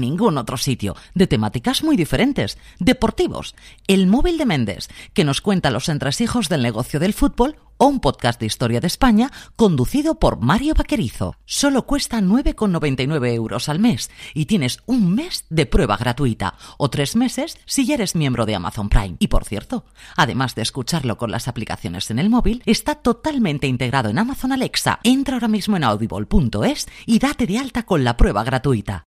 ningún otro sitio, de temáticas muy diferentes, deportivos, El móvil de Méndez, que nos cuenta los entresijos del negocio del fútbol, o un podcast de historia de España conducido por Mario Vaquerizo. Solo cuesta 9,99 euros al mes y tienes un mes de prueba gratuita o tres meses si ya eres miembro de Amazon Prime. Y por cierto, además de escucharlo con las aplicaciones en el móvil, está totalmente integrado en Amazon Alexa. Entra ahora mismo en audible.es y date de alta con la prueba gratuita.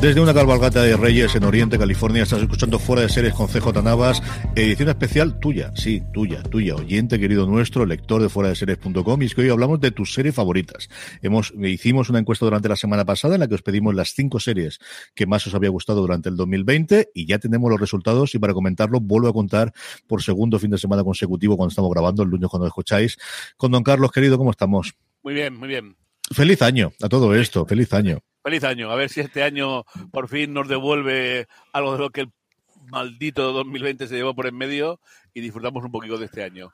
Desde una cabalgata de Reyes en Oriente, California, estás escuchando Fuera de Series con CJ Navas, edición especial tuya, sí, tuya, tuya, oyente querido nuestro, lector de fuera de series.com, y es que hoy hablamos de tus series favoritas. Hemos, hicimos una encuesta durante la semana pasada en la que os pedimos las cinco series que más os había gustado durante el 2020 y ya tenemos los resultados y para comentarlo vuelvo a contar por segundo fin de semana consecutivo cuando estamos grabando, el lunes cuando escucháis, con don Carlos, querido, ¿cómo estamos? Muy bien, muy bien. Feliz año a todo esto, feliz año. Feliz año. A ver si este año por fin nos devuelve algo de lo que el maldito 2020 se llevó por en medio y disfrutamos un poquito de este año.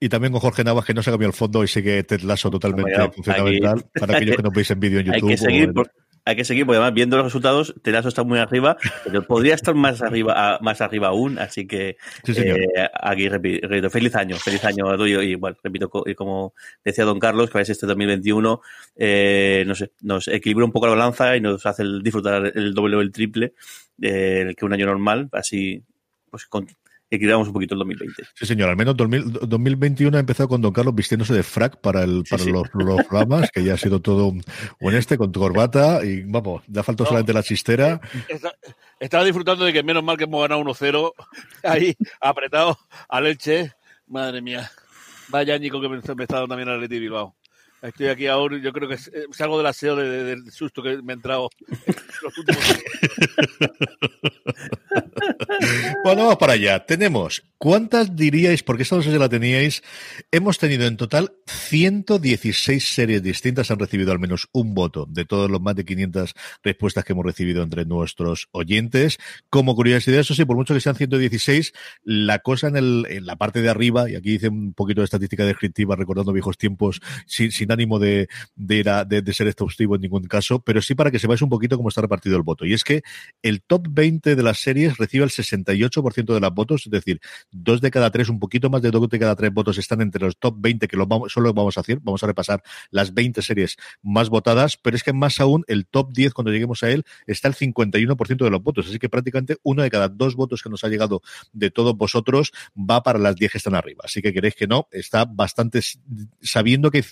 Y también con Jorge Navas, que no se ha cambiado el fondo y sigue Ted Lasso totalmente Bueno, fundamental. aquí- Para aquellos que nos veis en vídeo en Hay YouTube. que seguir, o en- por- hay que seguir, porque además viendo los resultados, Telazo está muy arriba, pero podría estar más arriba, a- más arriba aún, así que Sí, eh, aquí repi- repito, feliz año, feliz año a tuyo y bueno, repito, como decía don Carlos, que a veces este 2021 eh, no sé, nos equilibra un poco la balanza y nos hace el- disfrutar el doble o el triple eh, que un año normal, así pues con- equilibramos un poquito el 2020. Sí, señor. Al menos 2000 2021 ha empezado con Don Carlos vistiéndose de frac para, el, para sí. Los, los programas, que ya ha sido todo un, un este con tu corbata y vamos, da falta No. solamente la chistera. Está- estaba disfrutando de que menos mal que hemos ganado 1-0 ahí apretado al Elche. Madre mía. Vaya añico que me, me está dando también al Atleti Bilbao. Estoy aquí ahora, yo creo que eh, salgo del aseo de- de- del susto que me ha entrado en los últimos días. Bueno, vamos para allá. Tenemos ¿Cuántas diríais, porque esta no sé si la teníais, hemos tenido en total 116 series distintas, han recibido al menos un voto de todos los más de 500 respuestas que hemos recibido entre nuestros oyentes. Como curiosidad, eso sí, por mucho que sean 116, la cosa en, el, en la parte de arriba, y aquí dice un poquito de estadística descriptiva, recordando viejos tiempos, sin, sin ánimo de, de, de, de, ser exhaustivo en ningún caso, pero sí para que sepáis un poquito cómo está repartido el voto. Y es que el top 20 de las series recibe el 68% de las votos, es decir, dos de cada tres, un poquito más de dos de cada tres votos están entre los top 20 que lo vamos, solo vamos a hacer, vamos a repasar las 20 series más votadas, pero es que más aún el top 10 cuando lleguemos a él está el 51% de los votos, así que prácticamente uno de cada dos votos que nos ha llegado de todos vosotros va para las 10 que están arriba, así que queréis que no, está bastante, sabiendo que hay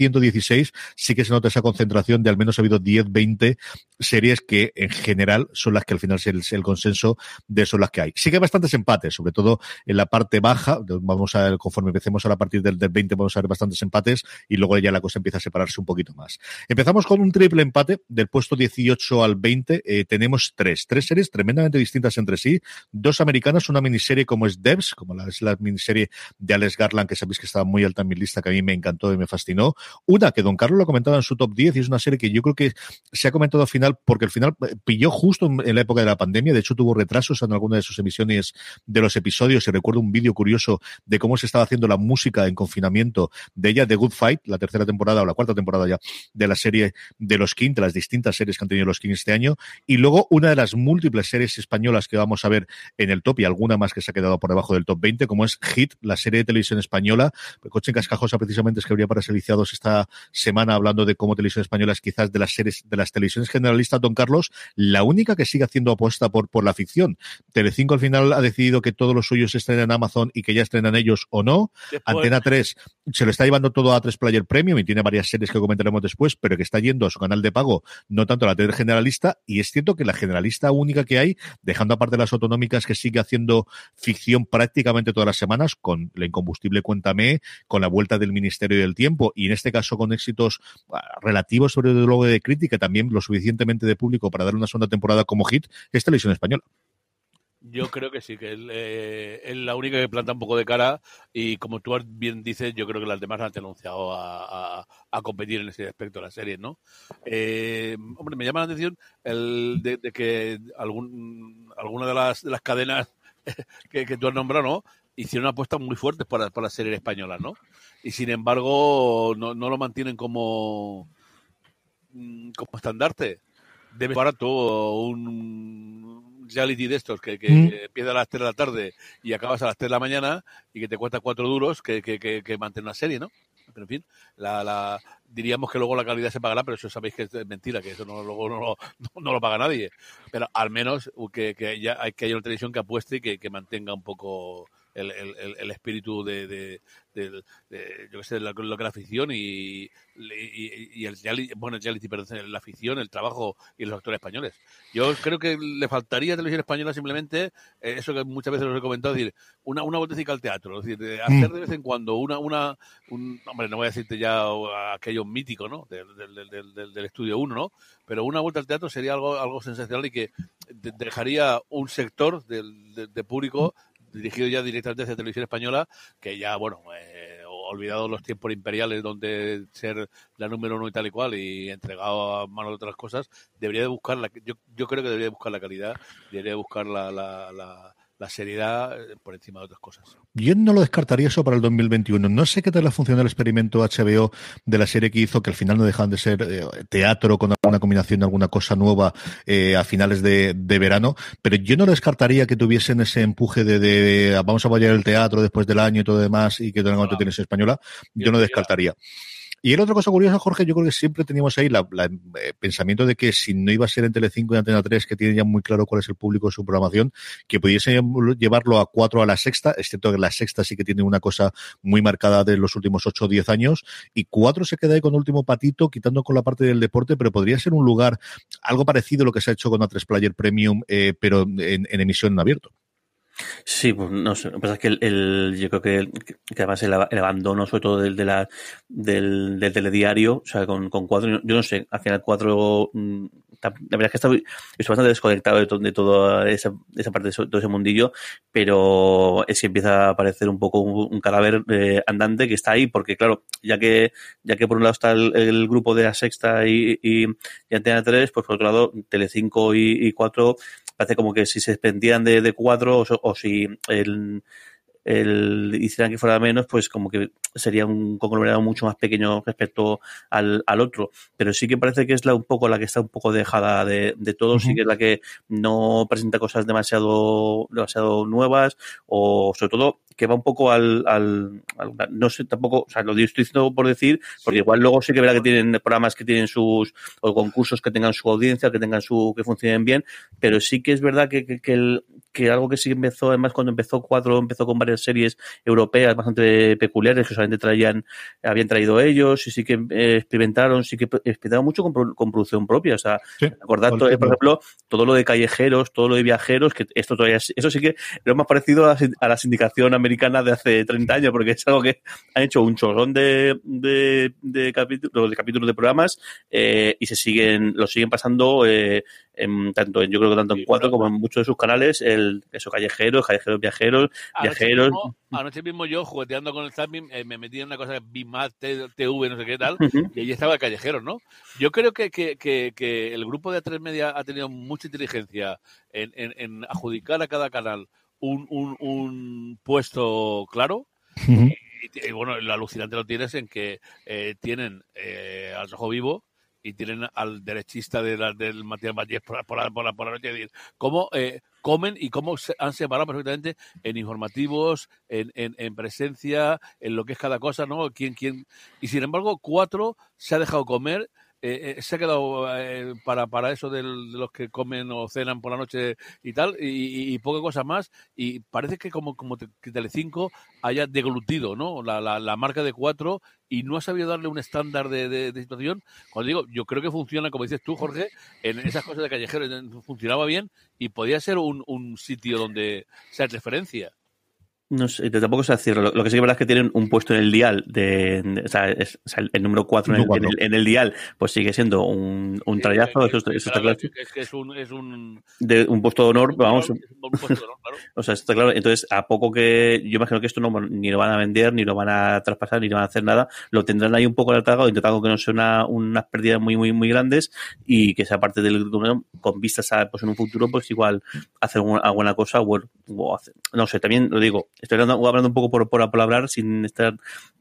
116, sí que se nota esa concentración de al menos ha habido 10, 20 series que en general son las que al final es el, consenso de son las que hay. Sí que hay bastantes empates, sobre todo en la parte baja. Vamos a conforme empecemos a, a partir del, del 20, vamos a ver bastantes empates y luego ya la cosa empieza a separarse un poquito más. Empezamos con un triple empate del puesto 18 al 20. Eh, tenemos tres, tres series tremendamente distintas entre sí. Dos americanas, una miniserie como es Devs, como es la miniserie de Alex Garland, que sabéis que estaba muy alta en mi lista, que a mí me encantó y me fascinó. Una que Don Carlos lo comentaba en su top 10 y es una serie que yo creo que se ha comentado al final porque al final eh, pilló justo en la época de la pandemia. De hecho, tuvo retrasos en alguna de sus emisiones de los episodios y recuerdo un vídeo curioso de cómo se estaba haciendo la música en confinamiento de ella, de Good Fight, la tercera temporada o la cuarta temporada ya de la serie de los King, de las distintas series que han tenido los King este año. Y luego una de las múltiples series españolas que vamos a ver en el top y alguna más que se ha quedado por debajo del top 20, como es Hit, la serie de televisión española. Coche en Cascajosa precisamente es que habría para ser liciados esta semana hablando de cómo televisión española es quizás de las series, de las televisiones generalistas, Don Carlos, la única que sigue haciendo apuesta por, por la ficción. Telecinco al final ha decidido que todos los suyos estén en Amazon y que ya estrenan ellos o no. Después. Antena 3 se lo está llevando todo a 3 Player Premium y tiene varias series que comentaremos después, pero que está yendo a su canal de pago, no tanto a la tele generalista. Y es cierto que la generalista única que hay, dejando aparte las autonómicas que sigue haciendo ficción prácticamente todas las semanas, con la incombustible Cuéntame, con la vuelta del Ministerio del Tiempo y en este caso con éxitos ah, relativos sobre el de crítica, también lo suficientemente de público para dar una segunda temporada como hit, es televisión española. Yo creo que sí, que él, eh, es la única que planta un poco de cara y como tú bien dices, yo creo que las demás han anunciado a, a, competir en ese aspecto de la serie, ¿no? Eh, hombre, me llama la atención el de, que algún, alguna de las, las cadenas que, que, tú has nombrado, ¿no? Hicieron apuestas muy fuertes para, para la serie española, ¿no? Y sin embargo, no, no lo mantienen como, mm, como estandarte. Debe barato un reality de estos que, que, mm. que, empieza a las 3 de la tarde y acabas a las 3 de la mañana y que te cuesta 4 duros que, que, que, que mantener una serie, ¿no? Pero en fin, la, la, diríamos que luego la calidad se pagará, pero eso sabéis que es mentira, que eso no, luego no, no, no lo paga nadie. Pero al menos que, que, ya, hay, que haya una televisión que apueste y que, que mantenga un poco el, el, el espíritu de, de, de, de, yo qué sé, lo, lo que la afición y, y, y el bueno, el reality, perdón, la afición, el trabajo y los actores españoles. Yo creo que le faltaría a televisión española simplemente eh, eso que muchas veces os he comentado, decir, una, una vueltecita al teatro, es decir, de hacer de vez en cuando una, una, un, hombre, no voy a decirte ya aquello mítico, ¿no? Del, del, del, del, del estudio 1, ¿no? Pero una vuelta al teatro sería algo, algo sensacional y que dejaría un sector del, de, de público dirigido ya directamente hacia televisión española, que ya, bueno, eh, olvidado los tiempos imperiales donde ser la número uno y tal y cual y entregado a manos de otras cosas, debería de buscar la, yo, yo creo que debería de buscar la calidad, debería de buscar la, la, la la seriedad por encima de otras cosas. Yo no lo descartaría eso para el 2021. No sé qué tal ha funcionado el experimento HBO de la serie que hizo, que al final no dejan de ser eh, teatro con alguna combinación de alguna cosa nueva eh, a finales de, de, verano, pero yo no descartaría que tuviesen ese empuje de, de vamos a apoyar el teatro después del año y todo demás y que tengan no. tienes española. Yo no descartaría. Y el otra cosa curiosa, Jorge, yo creo que siempre teníamos ahí la, la eh, pensamiento de que si no iba a ser en Telecinco y Antena 3, que tienen ya muy claro cuál es el público de su programación, que pudiese llevarlo a cuatro a la sexta, excepto que la sexta sí que tiene una cosa muy marcada de los últimos ocho o diez años, y cuatro se queda ahí con último patito, quitando con la parte del deporte, pero podría ser un lugar algo parecido a lo que se ha hecho con A3 Player Premium, eh, pero en, en emisión en abierto. Sí, pues no sé. Lo que pasa es que el, yo creo que, que, además el, abandono, sobre todo del, de la, del, del telediario, o sea, con, con cuatro, yo no sé, al final cuatro, mm, la verdad es que estoy, estoy bastante desconectado de, de toda esa, esa parte de, todo ese mundillo, pero es que empieza a aparecer un poco un, cadáver eh, andante que está ahí, porque claro, ya que, ya que por un lado está el, grupo de la Sexta y, y, Antena 3, pues por otro lado Telecinco y, y 4 parece como que si se desprendían de, de 4 o, o si el el, hicieran que fuera menos, pues como que sería un conglomerado mucho más pequeño respecto al, al otro. Pero sí que parece que es la un poco la que está un poco dejada de, de todo, sí que es la que no presenta cosas demasiado, demasiado nuevas, o sobre todo que va un poco al, al, no sé tampoco, o sea, lo estoy diciendo por decir, porque igual luego sí que verá que tienen programas que tienen sus, o concursos que tengan su audiencia, que tengan su, que funcionen bien, pero sí que es verdad que, que, que, el, que algo que sí empezó, además cuando empezó cuatro, empezó con varias series europeas bastante peculiares que solamente traían, habían traído ellos y sí que eh, experimentaron, sí que experimentaron mucho con, con producción propia. O sea, sí, todo, por ejemplo, todo lo de callejeros, todo lo de viajeros, que esto todavía, eso sí que lo más parecido a, a la sindicación americana de hace 30 años, porque es algo que han hecho un chorrón de, de, de, capítulos, de capítulos de programas eh, y se siguen, lo siguen pasando eh, en, tanto en, yo creo que tanto en cuatro como en muchos de sus canales, el, eso, callejeros, callejeros viajeros, viajeros. Mismo, anoche mismo yo, jugueteando con el zapping, eh, me metí en una cosa que Bimat, TV, no sé qué tal, uh -huh. y ahí estaba el callejero, ¿no? Yo creo que, que, que, que el grupo de A3 Media ha tenido mucha inteligencia en, en, en adjudicar a cada canal un, un, un puesto claro. Uh -huh. y, y, bueno, lo alucinante lo tienes en que eh, tienen eh, al rojo vivo, y tienen al derechista de la, del Matías Vallés por, por, la, por, la, por la noche decir cómo eh, comen y cómo se han separado perfectamente en informativos, en, en, en, presencia, en lo que es cada cosa, ¿no? ¿Quién, quién? Y sin embargo, cuatro se ha dejado comer eh, eh, se ha quedado eh, para, para eso de los que comen o cenan por la noche y tal, y, y, poca cosa más, y parece que como, como que Telecinco haya deglutido ¿no? La, la, la, marca de cuatro y no ha sabido darle un estándar de, de, situación. Cuando digo, yo creo que funciona, como dices tú, Jorge, en esas cosas de callejeros funcionaba bien y podía ser un, un sitio donde sea referencia. No sé, tampoco sé decirlo. Lo que sí que es verdad es que tienen un puesto en el dial de, de o, sea, es, o sea, el, número 4 en, en, el, en el, dial, pues sigue siendo un, un trayazo, sí, eso, eso, eso, está claro. Es que es un, es un, de un puesto de honor, vamos. Un puesto de honor, claro. o sea, está claro. Entonces, a poco que yo imagino que esto no ni lo van a vender, ni lo van a traspasar, ni lo van a hacer nada, lo tendrán ahí un poco alargado, intentando que no sea una, unas pérdidas muy, muy, muy grandes y que sea parte del con vistas a, pues en un futuro, pues igual hacer alguna cosa o, o hacer, no sé, también lo digo, estoy hablando, hablando un poco por, por, hablar sin estar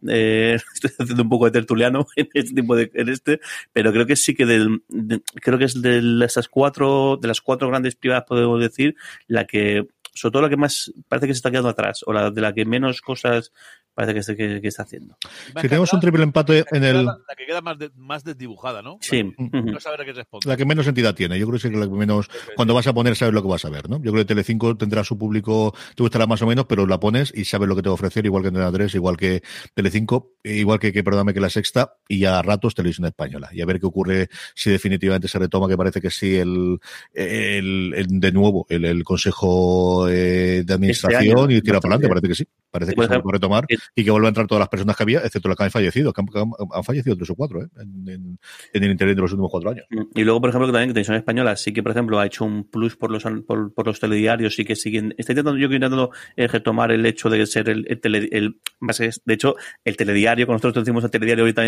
eh, estoy haciendo un poco de tertuliano en este tipo de en este pero creo que sí que del de, creo que es de esas cuatro de las cuatro grandes privadas podemos decir la que sobre todo la que más parece que se está quedando atrás o la de la que menos cosas parece que, que, que está haciendo. Si tenemos un triple empate en el. La, la, que queda más, de, más desdibujada, ¿no? Sí. La, no saber a qué responde. La que menos entidad tiene. Yo creo que es la que menos. Cuando vas a poner, sabes lo que vas a ver, ¿no? Yo creo que Telecinco tendrá su público, te gustará más o menos, pero la pones y sabes lo que te va a ofrecer, igual que Antena 3, igual que Telecinco, igual que, que perdóname, que la sexta, y a ratos Televisión Española. Y a ver qué ocurre si definitivamente se retoma, que parece que sí, el, el, el de nuevo, el, el Consejo eh, de Administración este año, y tira para adelante, parece que sí. Parece que se va a retomar y que vuelva a entrar todas las personas que había, excepto las que han fallecido, que han, han, han fallecido tres o cuatro ¿eh? en, en, en, el interior de los últimos cuatro años. Y luego, por ejemplo, que también que Televisión Española sí que, por ejemplo, ha hecho un plus por los por, por los telediarios, sí que siguen. Está intentando, yo que intentando eh, retomar el hecho de ser el, el, tele, el más es, de hecho, el telediario, con nosotros decimos el telediario ahorita,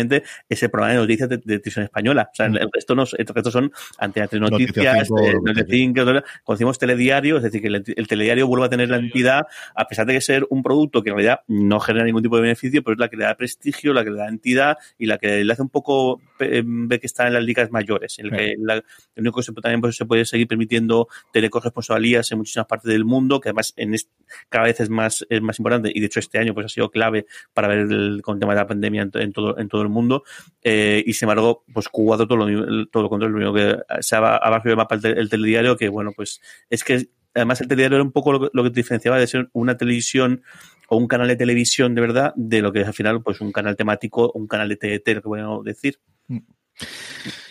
es el programa de noticias de, de Televisión Española. O sea, mm. el resto no, el resto son ante noticias, Noticias 5, cuando decimos telediario, es decir, que el, el telediario vuelve a tener la entidad, a pesar de que ser un producto que en realidad no genera ningún tipo de beneficio, pero es la que le da prestigio, la que le da entidad y la que le hace un poco ver que está en las ligas mayores, en el que la, el único que se, también pues, se puede seguir permitiendo tener corresponsalías en muchísimas partes del mundo, que además en este, cada vez es más, es más importante y de hecho este año pues ha sido clave para ver el, con el tema de la pandemia en, en todo, en todo el mundo eh, y sin embargo pues Cuba todo lo, todo lo contrario, lo único que se ha bajado el mapa el, el telediario que bueno pues es que además el telediario era un poco lo, que diferenciaba de ser una televisión o un canal de televisión de verdad de lo que es al final pues un canal temático un canal de TET, lo que podemos decir.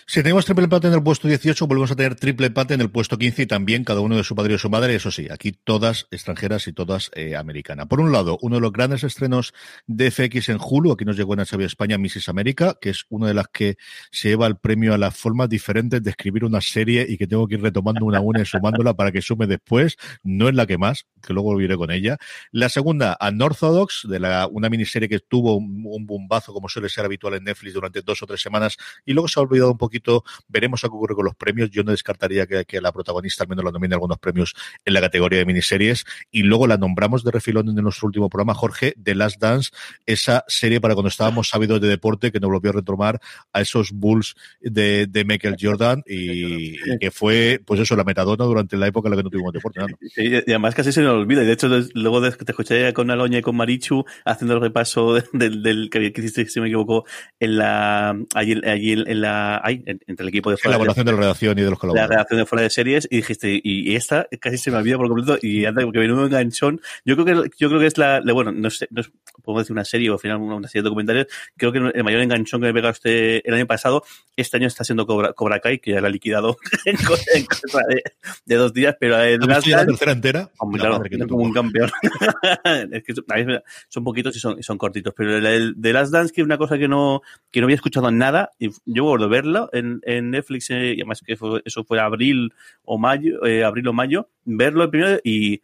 Si tenemos triple empate en el puesto 18, volvemos a tener triple empate en el puesto 15 y también cada uno de su padre y su madre, eso sí, aquí todas extranjeras y todas eh, americanas. Por un lado, uno de los grandes estrenos de FX en Hulu, aquí nos llegó en HBO España Mrs. América, que es una de las que se lleva el premio a las formas diferentes de escribir una serie y que tengo que ir retomando una a una y sumándola para que sume después. No es la que más, que luego volveré con ella. La segunda, Unorthodox, de la, una miniserie que tuvo un, un bombazo, como suele ser habitual en Netflix durante dos o tres semanas, y luego se ha olvidado un poquito. Veremos a qué ocurre con los premios. Yo no descartaría que, que la protagonista al menos la nomine algunos premios en la categoría de miniseries. Y luego la nombramos de refilón en nuestro último programa, Jorge, The Last Dance, esa serie para cuando estábamos sabidos de deporte que nos volvió a retomar a esos Bulls de, de Michael Jordan y, y, que fue, pues eso, la metadona durante la época en la que no tuvimos deporte. y además casi se nos olvida. Y de hecho, luego de, te escuché con Aloña y con Marichu haciendo el repaso del, del que hiciste, si me equivoco, en la, allí, allí en la, ay, entre el equipo de fuera. La evaluación de, de la redacción y de los colaboradores. La redacción de fuera de series y dijiste, y, y esta casi se me olvida por completo y anda, porque menudo enganchón. Yo creo que, yo creo que es la, bueno, no sé, no es, podemos decir una serie o al final una, serie de documentales. Creo que el mayor enganchón que me pegado este, el año pasado, este año está siendo Cobra, Cobra Kai, que ya la ha liquidado en, en cosa de, de, dos días, pero el ¿Has visto la tercera entera? Hombre, claro, no, como un campeón. es que son, son poquitos y son, son cortitos, pero el, el de Last Dance, que es una cosa que no, que no había escuchado nada, y yo vuelvo a verlo en, en Netflix, eh, y además que fue, eso fue abril o mayo, eh, abril o mayo, verlo el primero y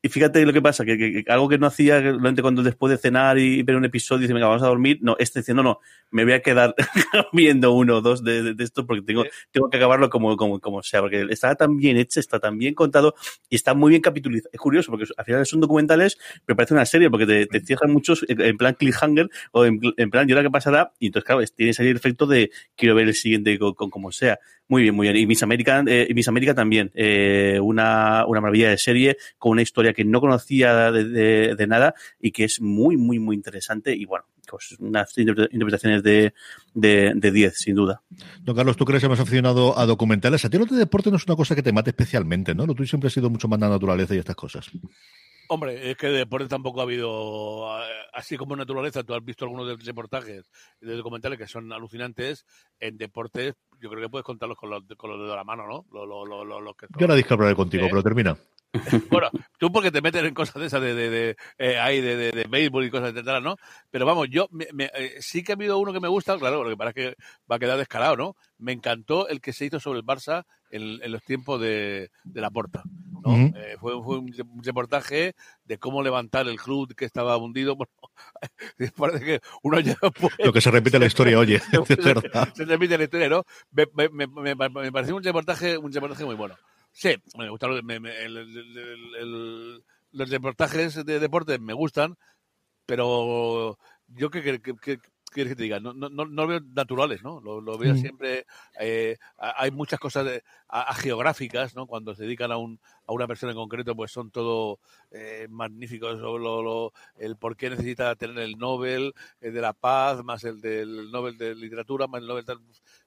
y fíjate lo que pasa, que, que, que, algo que no hacía cuando después de cenar y ver un episodio y dice, venga, vamos a dormir, no, este diciendo, no, no, me voy a quedar viendo uno o dos de, de, de esto porque tengo, tengo que acabarlo como, como, como sea, porque está tan bien hecho, está tan bien contado y está muy bien capitulizado. Es curioso, porque al final son documentales, pero parece una serie, porque te, te cierran muchos en plan cliffhanger o en, en plan, ¿y ahora qué pasará? Y entonces, claro, tienes ahí el efecto de quiero ver el siguiente con, con como sea. Muy bien, muy bien. Y Miss América, eh, Miss América también, eh, una, una maravilla de serie con una historia que no conocía de, de, de, nada y que es muy, muy, muy interesante. Y bueno, pues unas interpretaciones de, de, de 10, sin duda. Don Carlos, tú crees que más aficionado a documentales. A ti lo de deporte no es una cosa que te mate especialmente, ¿no? Lo tuyo siempre ha sido mucho más la naturaleza y estas cosas. Hombre, es que de deporte tampoco ha habido, así como en naturaleza, tú has visto algunos de reportajes de documentales que son alucinantes, en deportes yo creo que puedes contarlos con los, con los dedos de la mano, ¿no? Lo, lo, lo, lo que yo la discaparé contigo, ¿Eh? pero termina. Bueno, tú porque te metes en cosas de esas de, de, de, eh, ahí de, de, de, béisbol y cosas etcétera, ¿no? Pero vamos, yo me, me, eh, sí que ha habido uno que me gusta, claro, lo que parece que va a quedar descarado, ¿no? Me encantó el que se hizo sobre el Barça en, en los tiempos de, de la Porta, ¿no? Uh -huh. eh, fue, fue, un reportaje de cómo levantar el club que estaba hundido. Bueno, parece que uno ya puede... Lo que se repite la historia, oye, se, se, repite en la historia, ¿no? Me, me pareció un reportaje, un reportaje muy bueno. Sí, me me, el, el, el, los reportajes de deporte, me gustan, pero yo que, que, que quieres que te diga? No, no, no lo veo naturales, ¿no? Lo, lo veo mm. siempre. Eh, hay muchas cosas de, a, a, geográficas, ¿no? Cuando se dedican a, un, a una persona en concreto, pues son todo eh, magníficos. Lo, lo, el por qué necesita tener el Nobel el de la Paz, más el del Nobel de Literatura, más el Nobel de.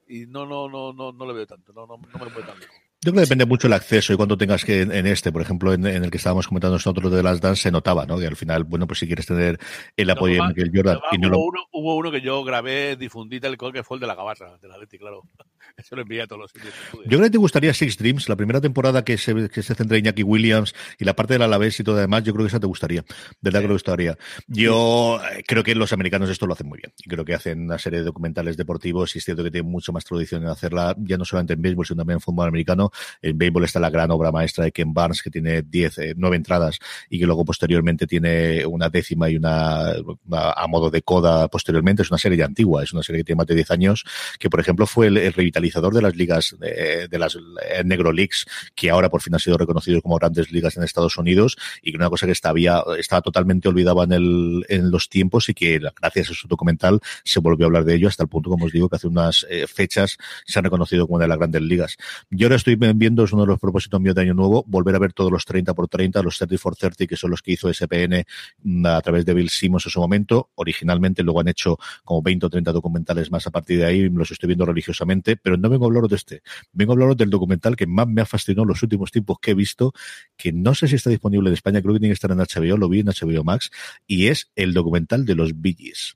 Y no, no, no, no, no lo veo tanto, no, no, no me lo puedo tanto. Yo creo que depende mucho el acceso y cuando tengas que, en este, por ejemplo, en, en el que estábamos comentando nosotros de las Dance, se notaba, ¿no? Que al final, bueno, pues si quieres tener el apoyo no, de Michael Jordan. y no hubo, lo... uno, hubo uno que yo grabé, difundí tal cual, que fue el de la gabarra, de la Leti, claro. Eso lo envié a todos los sitios. Yo creo que te gustaría Six Dreams, la primera temporada que se, que se centra en Iñaki Williams y la parte del Alavés y todo demás, yo creo que esa te gustaría. De verdad sí. que te gustaría. Yo sí. creo que los americanos esto lo hacen muy bien. Y creo que hacen una serie de documentales deportivos y es cierto que tienen mucho más tradición en hacerla, ya no solamente en béisbol, sino también en fútbol americano. En béisbol está la gran obra maestra de Ken Barnes, que tiene 10, eh, 9 entradas y que luego posteriormente tiene una décima y una, una, a modo de coda posteriormente. Es una serie ya antigua, es una serie que tiene más de 10 años, que por ejemplo fue el, el revitalizador de las ligas, eh, de las eh, Negro Leagues, que ahora por fin han sido reconocidos como grandes ligas en Estados Unidos y que una cosa que estaba, estaba totalmente olvidada en, el, en los tiempos y que gracias a su documental se volvió a hablar de ello hasta el punto, como os digo, que hace unas eh, fechas se han reconocido como una de las grandes ligas. Yo ahora estoy viendo, es uno de los propósitos míos de año nuevo, volver a ver todos los 30 por 30, los 30 por 30, que son los que hizo SPN mm, a través de Bill Simmons en su momento. Originalmente luego han hecho como 20 o 30 documentales más a partir de ahí, los estoy viendo religiosamente, pero no vengo a hablaros de este. Vengo a hablaros del documental que más me ha fascinado en los últimos tiempos que he visto, que no sé si está disponible en España, creo que tiene que estar en HBO, lo vi en HBO Max, y es el documental de los Gees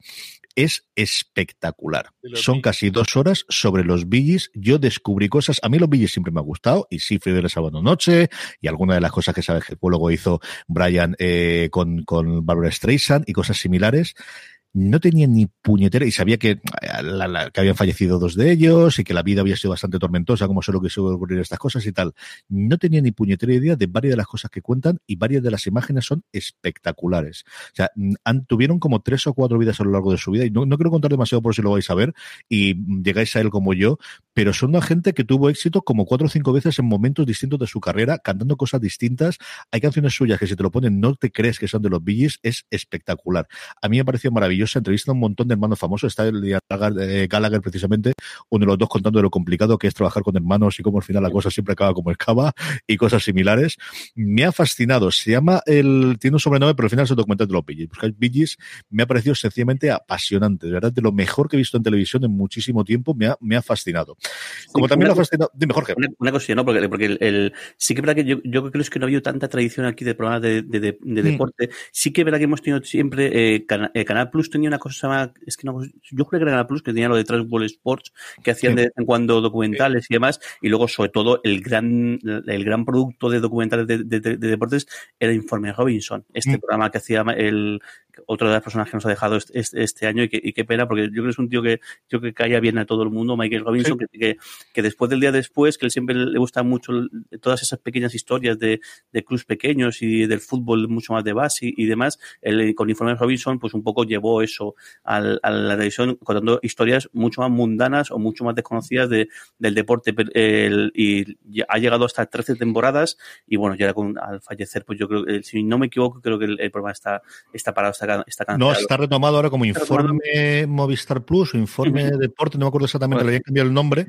es espectacular. Son casi dos horas sobre los Billys. Yo descubrí cosas. A mí los Billys siempre me ha gustado y sí fui de sábado noche y alguna de las cosas que sabes que luego hizo Brian eh, con, con Barbara Streisand y cosas similares no tenía ni puñetera y sabía que, que habían fallecido dos de ellos y que la vida había sido bastante tormentosa, como solo que suele ocurrir estas cosas y tal. No tenía ni puñetera idea de varias de las cosas que cuentan y varias de las imágenes son espectaculares. O sea, han, tuvieron como tres o cuatro vidas a lo largo de su vida y no, no quiero contar demasiado por si lo vais a ver y llegáis a él como yo, pero son una gente que tuvo éxito como cuatro o cinco veces en momentos distintos de su carrera, cantando cosas distintas. Hay canciones suyas que si te lo ponen no te crees que son de los Billys, es espectacular. A mí me pareció maravilloso entrevista a un montón de hermanos famosos. Está el de eh, Gallagher, precisamente, uno de los dos contando de lo complicado que es trabajar con hermanos y cómo al final la cosa siempre acaba como escava y cosas similares. Me ha fascinado. Se llama el, tiene un sobrenombre, pero al final es el documental de los Billys. Buscáis Billys, me ha parecido sencillamente apasionante. De verdad, de lo mejor que he visto en televisión en muchísimo tiempo, me ha, me ha fascinado. Como también me ha fascinado. Dime, Jorge. Una, una cosilla, ¿no? Porque, porque el, sí que es verdad que yo, yo creo que no ha habido tanta tradición aquí de programas de, de, de, de mm. deporte. Sí que es verdad que hemos tenido siempre, eh, eh Canal Plus tenía una cosa es que no, yo creo que era la Plus que tenía lo de Transworld Sports, que hacían de vez en cuando documentales y demás, y luego sobre todo el gran, el gran producto de documentales de deportes era Informe Robinson, este mm. programa que hacía el, otra de las personas que nos ha dejado este, este año y, que, y, qué pena, porque yo creo que es un tío que yo que caía bien a todo el mundo, Michael Robinson, sí. que, que, después del día después, que él siempre le gusta mucho todas esas pequeñas historias de, de clubs pequeños y del fútbol mucho más de base y, y demás, él con Informe Robinson pues un poco llevó eso al, a la televisión contando historias mucho más mundanas o mucho más desconocidas de, del deporte el, y ha llegado hasta 13 temporadas y bueno, ya con, al fallecer pues yo creo que si no me equivoco creo que el, el programa está, está parado está, está No, está retomado ahora como informe Movistar Plus o informe uh -huh. deporte, no me acuerdo exactamente, le habían cambiado el nombre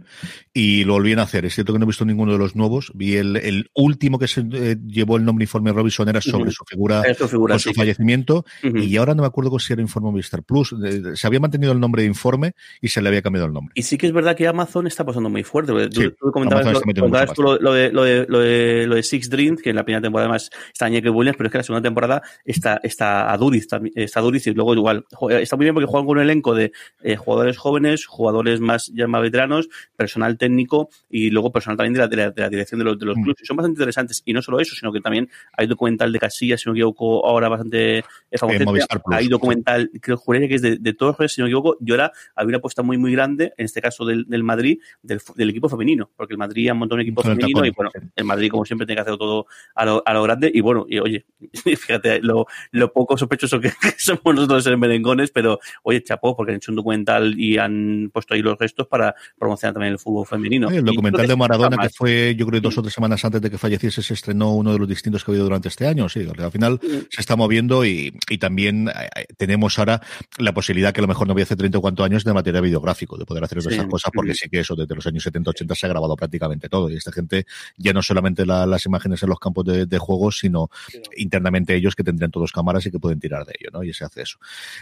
y lo volvían a hacer. Es cierto que no he visto ninguno de los nuevos. Vi el, el último que se eh, llevó el nombre informe Robinson era sobre uh -huh. su figura, su figura su sí. fallecimiento uh -huh. y ahora no me acuerdo si era informe Movistar Plus. Se había mantenido el nombre de informe y se le había cambiado el nombre. Y sí que es verdad que Amazon está pasando muy fuerte. Sí, tú, tú comentabas, lo, comentabas tú lo, lo, de, lo, de, lo, de, lo de Six Dreams, que en la primera temporada además está Iñaki Williams, pero es que la segunda temporada está, está a Duris también y luego igual está muy bien porque juegan con un elenco de eh, jugadores jóvenes, jugadores más ya más veteranos, personal técnico y luego personal también de la, de la, de la dirección de los, de los mm. clubes. Son bastante interesantes y no solo eso, sino que también hay documental de Casillas, si no me equivoco, ahora bastante famoso. Eh, hay documental, creo juraría que es de, de, Torres, si no me equivoco, y ahora había una apuesta muy muy grande, en este caso del, del Madrid, del, del, equipo femenino, porque el Madrid ha montado un equipo Con femenino y bueno, el Madrid como siempre tiene que hacer todo a lo, a lo grande y bueno, y oye, fíjate lo, lo poco sospechoso que somos nosotros en merengones, pero oye, chapó, porque han hecho un documental y han puesto ahí los restos para promocionar también el fútbol femenino. Sí, el documental de Maradona, que fue, yo creo, dos o tres semanas antes de que falleciese, se estrenó uno de los distintos que ha habido durante este año. Sí, al final sí. se está moviendo y, y también eh, eh, tenemos ahora la posibilidad que a lo mejor no había hace 30 o cuántos años de material videográfico, de poder hacer sí. esas cosas, porque sí que eso desde los años 70, 80 se ha grabado prácticamente todo. Y esta gente ya no solamente la, las imágenes en los campos de, de juegos, sino internamente ellos que tendrían todos cámaras y que pueden tirar de ello, ¿no? Y se hace eso.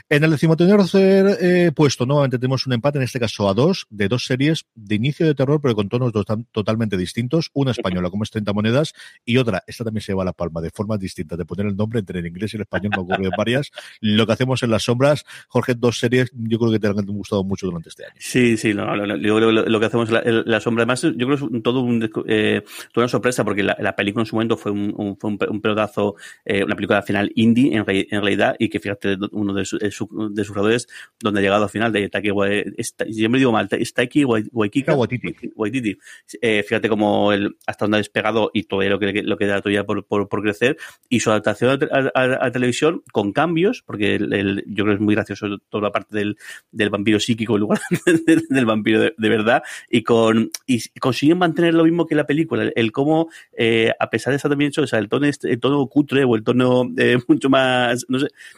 En el decimotercer eh, puesto, nuevamente tenemos un empate, en este caso a dos, de dos series de inicio de terror, pero con tonos totalmente distintos. Una española, como es 30 monedas, y otra, esta también se lleva la palma, de formas distintas, de poner el nombre entre el inglés y el español, me ocurrido varias. Lo que hacemos en las sombras, Jorge, dos series, yo creo que te han gustado mucho durante este año. Sí, sí, no, lo, lo, lo, lo, que hacemos en la, en la, sombra, además, yo creo que es todo un, eh, toda una sorpresa, porque la, la, película en su momento fue un, un, fue un, un pelotazo, eh, una película final indie, en, re, en realidad, y que fíjate, uno de, su, de sus creadores donde ha llegado al final de Taiki me digo mal, Taiki Waikiki Waititi. Eh, fíjate cómo el, hasta donde ha despegado y todo lo que, lo que da todavía por, por, por crecer y su adaptación a, a, a, televisión con cambios, porque el, el, yo creo que es muy gracioso toda la parte del, del vampiro psíquico en lugar del, del vampiro de, de, verdad y con y consiguen mantener lo mismo que la película, el, el cómo eh, a pesar de estar también hecho, o sea, el tono, este, el tono cutre o el tono eh, mucho más, no sé,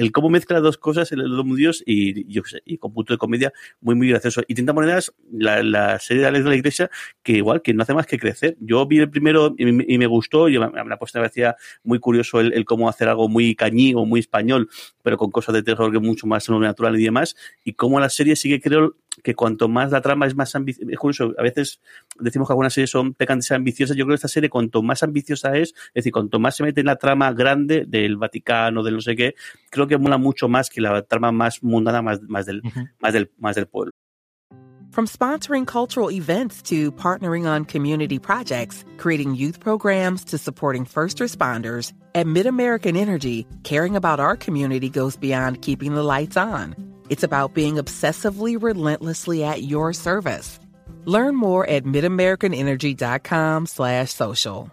el cómo mezcla dos cosas, el dos mundios y yo sé, y con punto de comedia muy, muy gracioso. Y 30 monedas, la, la serie de Alex de la Iglesia, que igual, que no hace más que crecer. Yo vi el primero y, y me gustó, y me, me puesto me parecía muy curioso el, el, cómo hacer algo muy cañí o muy español, pero con cosas de terror que mucho más natural y demás, y cómo la serie sigue, creo, que cuanto más la trama es más ambiciosa, es curioso, a veces decimos que algunas series son pecan de ser ambiciosas, yo creo que esta serie cuanto más ambiciosa es, es decir, cuanto más se mete en la trama grande del Vaticano, del no sé qué, creo que mola mucho más que la trama más mundana, más, más, del, más, del, más del pueblo. From sponsoring cultural events to partnering on community projects, creating youth programs to supporting first responders, at MidAmerican Energy, caring about our community goes beyond keeping the lights on. It's about being obsessively relentlessly at your service. Learn more at midamericanenergy.com slash social.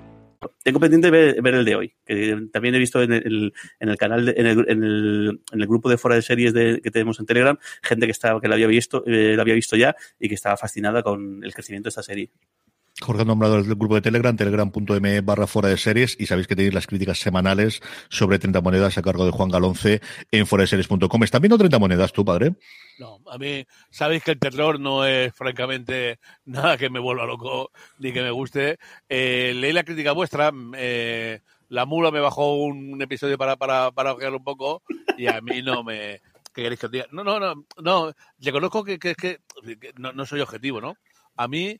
Tengo pendiente ver, ver, el de hoy, que también he visto en el, en el canal, de, en, el, en, el, en, el, grupo de fuera de series que tenemos en Telegram, gente que estaba que la había visto, eh, había visto ya y que estaba fascinada con el crecimiento de esta serie. Jorge ha nombrado el grupo de Telegram, telegram.me barra fuera de series, y sabéis que tenéis las críticas semanales sobre 30 monedas a cargo de Juan Galonce en fuera de series.com. ¿Estás viendo 30 monedas tú, padre? No, a mí, sabéis que el terror no es francamente nada que me vuelva loco ni que me guste. Eh, leí la crítica vuestra, eh, la mula me bajó un episodio para, para, para un poco y a mí no me... ¿Qué queréis que os diga? No, no, no, no, reconozco que, que, que, que no, no soy objetivo, ¿no? A mí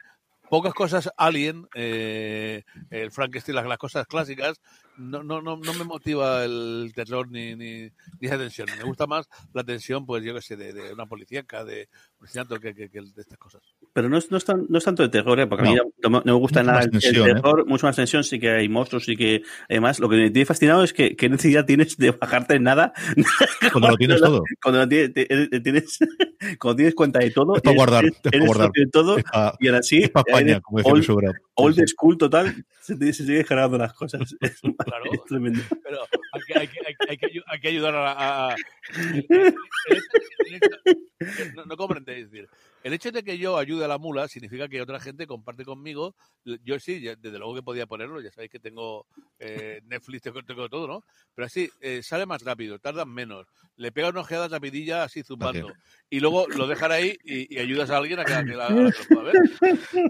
pocas cosas Alien, eh, el Frankenstein, las, las, cosas clásicas, no, no, no, no me motiva el terror ni, ni, ni, esa tensión. Me gusta más la tensión, pues yo qué sé, de, de, una policíaca, de un asesinato, que, que, que, de estas cosas. Pero no es, no es, tan, no es tanto de terror, ¿eh? porque no. a mí no, no, me gusta mucho nada el, tensión, el, terror, ¿eh? mucho más tensión, sí que hay monstruos, sí que además lo que me tiene fascinado es que qué necesidad tienes de bajarte en nada cuando lo tienes todo. Cuando lo tienes, tienes, cuando tienes cuenta de todo, es para guardar, eres, es para guardar. de todo es y ahora sí, es pa España, como decía old, old school total, se, te, se sigue generando las cosas. Es, claro, es tremendo. Pero hay que, hay que, hay que, hay que, hay que ayudar a... a, a no, no comprendéis, decir, el hecho de que yo ayude a la mula significa que otra gente comparte conmigo. Yo sí, desde luego que podía ponerlo, ya sabéis que tengo eh, Netflix, tengo, tengo, todo, ¿no? Pero así eh, sale más rápido, tardan menos, le pega una ojeada rapidilla así zumbando. Y luego lo dejan ahí y, y, ayudas a alguien a que, a que la, a la ver.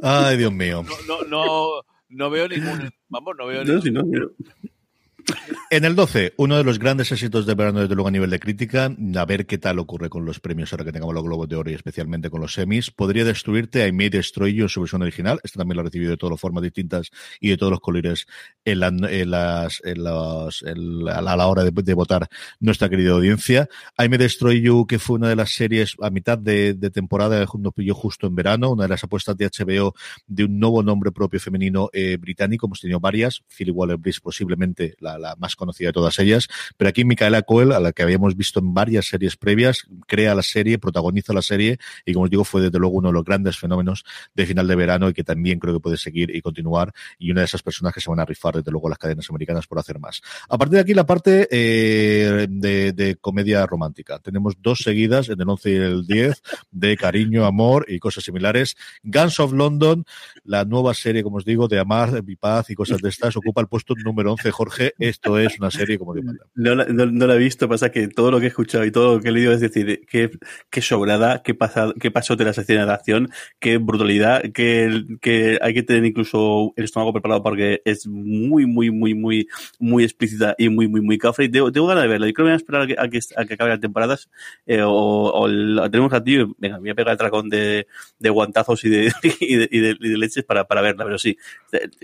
Ay, Dios mío. No, no, no, no veo ningún. Vamos, no veo ningún. No, no, en el 12, uno de los grandes éxitos de verano, desde luego a nivel de crítica, a ver qué tal ocurre con los premios ahora que tengamos los Globos de Oro y especialmente con los semis. Podría destruirte I May Destroy You en su versión original. Esta también lo ha recibido de todas las formas distintas y de todos los colores en, la, en las, en la, a la hora de, votar nuestra querida audiencia. I May Destroy You, que fue una de las series a mitad de, de temporada, nos pilló justo en verano, una de las apuestas de HBO de un nuevo nombre propio femenino eh, británico. Hemos tenido varias. Philly Waller-Bridge posiblemente la, la más conocida de todas ellas, pero aquí Micaela Coel, a la que habíamos visto en varias series previas, crea la serie, protagoniza la serie y como os digo fue desde luego uno de los grandes fenómenos de final de verano y que también creo que puede seguir y continuar y una de esas personas que se van a rifar desde luego las cadenas americanas por hacer más. A partir de aquí la parte eh, de, comedia romántica. Tenemos dos seguidas en el 11 y el 10 de cariño, amor y cosas similares. Guns of London, la nueva serie, como os digo, de amar, de paz y cosas de estas, ocupa el puesto número 11, Jorge. Esto es una serie como de manda. No, no, no, la he visto, pasa que todo lo que he escuchado y todo lo que he leído es decir, qué, qué sobrada, qué, pasa, qué pasó de la sección de acción, qué brutalidad, que, que hay que tener incluso el estómago preparado porque es muy, muy, muy, muy, muy explícita y muy, muy, muy cafre. Y tengo, tengo ganas de verla. Yo creo que voy a esperar a que, a que, a que acabe las temporadas eh, o, o la tenemos a ti, venga, voy a pegar el tracón de, de guantazos y de, y de, y de, y de leches para, para verla, pero sí,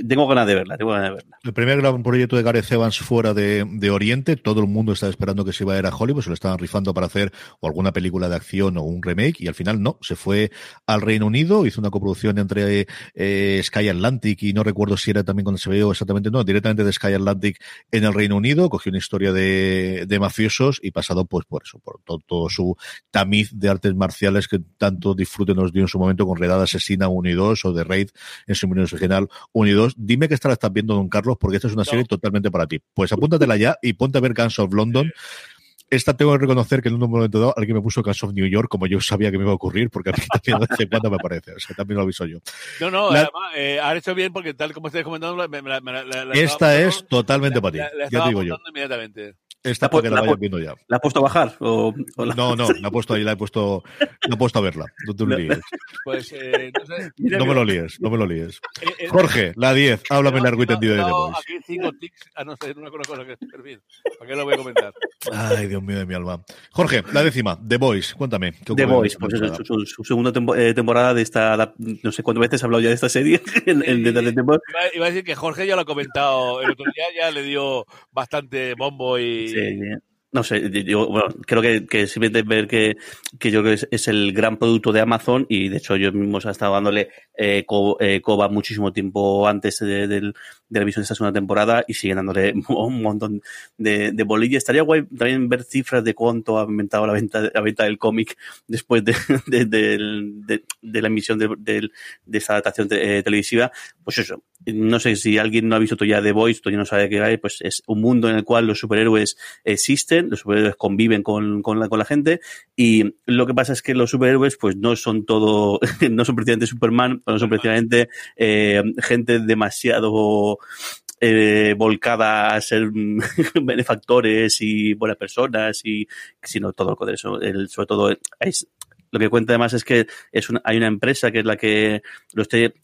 tengo ganas de verla, tengo ganas de verla. El primer gran proyecto de Gareth Evans fuera de, de, Oriente, todo el mundo estaba esperando que se iba a ir a Hollywood, se lo estaban rifando para hacer o alguna película de acción o un remake, y al final no, se fue al Reino Unido, hizo una coproducción entre eh, Sky Atlantic y no recuerdo si era también cuando se vio exactamente, no, directamente de Sky Atlantic en el Reino Unido, cogió una historia de, de mafiosos y pasado pues por eso, por todo, todo, su tamiz de artes marciales que tanto disfrute nos dio en su momento con Redada Asesina 1 y 2 o de Raid en su original 1 y 2. Dime que esta la estás viendo, don Carlos, porque esta es una no. serie totalmente para ti. Pues apúntatela ya y ponte a ver Guns of London. Esta tengo que reconocer que en un momento dado alguien me puso Guns of New York como yo sabía que me iba a ocurrir, porque a mí también de vez en cuando me parece. O sea, también lo aviso yo. No, no, la, además, eh, has hecho bien porque tal como estáis comentando, me, me, me, esta es totalmente para ti. ya te digo yo. Inmediatamente. Esta para que la, vayas viendo ya. ¿La has puesto a bajar? O, No, no, la he puesto ahí, la he puesto, la he puesto a verla. No te lo líes. Pues, eh, no, sé. no me lo líes, no me lo líes. Jorge, la 10, háblame largo y tendido de The Voice. Aquí cinco tics a no ser una cosa que perfil. ¿Para qué lo voy a comentar? Ay, Dios mío de mi alma. Jorge, la décima, The Voice, cuéntame. The Voice, pues es su, su, segunda temporada de esta, no sé cuántas veces he hablado ya de esta serie. en, en, en, iba, iba a decir que Jorge ya lo ha comentado el otro día, ya le dio bastante bombo y... Sí, no sé, yo bueno, creo que, que simplemente ver que, que yo creo que es, el gran producto de Amazon y de hecho yo mismo he estado dándole eh, eh Coba muchísimo tiempo antes de, de, de, la emisión de esta segunda temporada y siguen dándole un montón de, de bolilla. Estaría guay también ver cifras de cuánto ha aumentado la venta, la venta del cómic después de, de, la emisión de, esa adaptación eh, televisiva. Pues eso, no sé si alguien no ha visto todavía The Voice, todavía no sabe qué hay, pues es un mundo en el cual los superhéroes existen, los superhéroes conviven con, con, la, con la gente y lo que pasa es que los superhéroes pues no son todo, no son precisamente Superman, no son precisamente eh, gente demasiado eh, volcada a ser benefactores y buenas personas y sino todo lo eso el, sobre todo es, lo que cuenta además es que es hay una empresa que es la que lo esté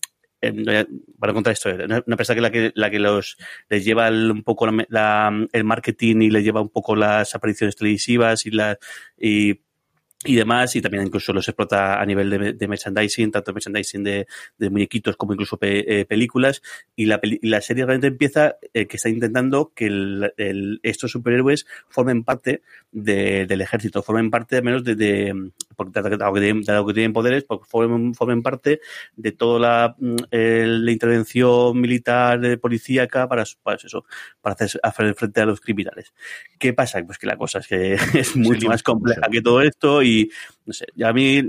para contar esto, una empresa que la que, la que los, les lleva un poco el marketing y les lleva un poco las apariciones televisivas y la, y y demás, y también incluso los explota a nivel de, de merchandising, tanto merchandising de, de, muñequitos como incluso pe, eh, películas, y la, la, serie realmente empieza eh, que está intentando que el, el, estos superhéroes formen parte de, del ejército, formen parte al menos de, de porque dado que, tienen, dado que tienen poderes, pues formen, formen parte de toda la, la intervención militar eh, policíaca para, para eso, para hacer, hacer frente a los criminales. ¿Qué pasa? Pues que la cosa es que es mucho sí, más compleja que todo esto y no sé, a mí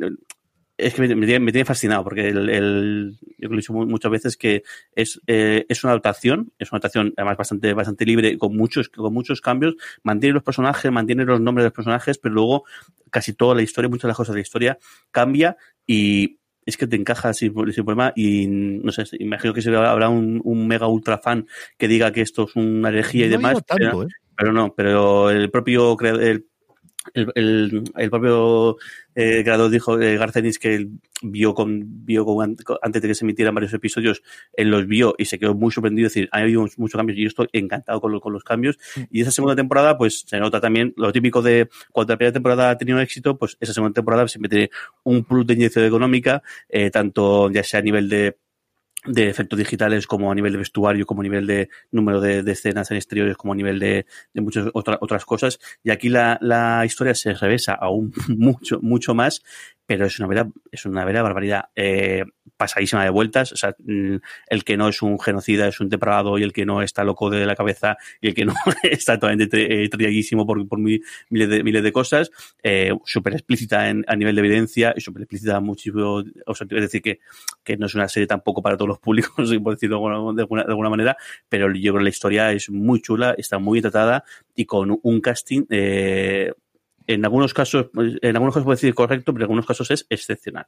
es que me, me, tiene fascinado porque el, el, yo lo he dicho muchas veces que es, eh, es una adaptación, es una adaptación además bastante, bastante libre, con muchos, con muchos cambios, mantiene los personajes, mantiene los nombres de los personajes, pero luego casi toda la historia, muchas de las cosas de la historia cambia y es que te encaja sin, sin problema y no sé, imagino que se habrá un, un, mega ultra fan que diga que esto es una herejía no y demás. Tanto, pero, ¿eh? pero, no, pero el propio el el, el, el, propio eh, creador dijo, eh, Garcenis, que él vio, con, vio con, antes de que se emitieran varios episodios, él los vio y se quedó muy sorprendido. Es decir, ha habido muchos cambios y yo estoy encantado con, lo, con los cambios. Mm. Y esa segunda temporada, pues se nota también lo típico de cuando la primera temporada ha tenido éxito, pues esa segunda temporada siempre tiene un plus de inyección económica, eh, tanto ya sea a nivel de de efectos digitales como a nivel de vestuario, como a nivel de número de, escenas en exteriores, como a nivel de, de muchas otra, otras cosas. Y aquí la, la historia se revesa aún mucho, mucho más pero es una vera, es una vera barbaridad eh, pasadísima de vueltas. O sea, mm, el que no es un genocida es un depravado y el que no está loco de la cabeza y el que no está totalmente eh, triadísimo por, por miles, de, miles de cosas. Eh, súper explícita en, a nivel de evidencia y súper explícita muchísimo. O sea, es decir, que, que no es una serie tampoco para todos los públicos, por decirlo de alguna, de alguna manera, pero yo creo que la historia es muy chula, está muy tratada y con un casting eh, en algunos casos, en algunos casos puede decir correcto, pero en algunos casos es excepcional.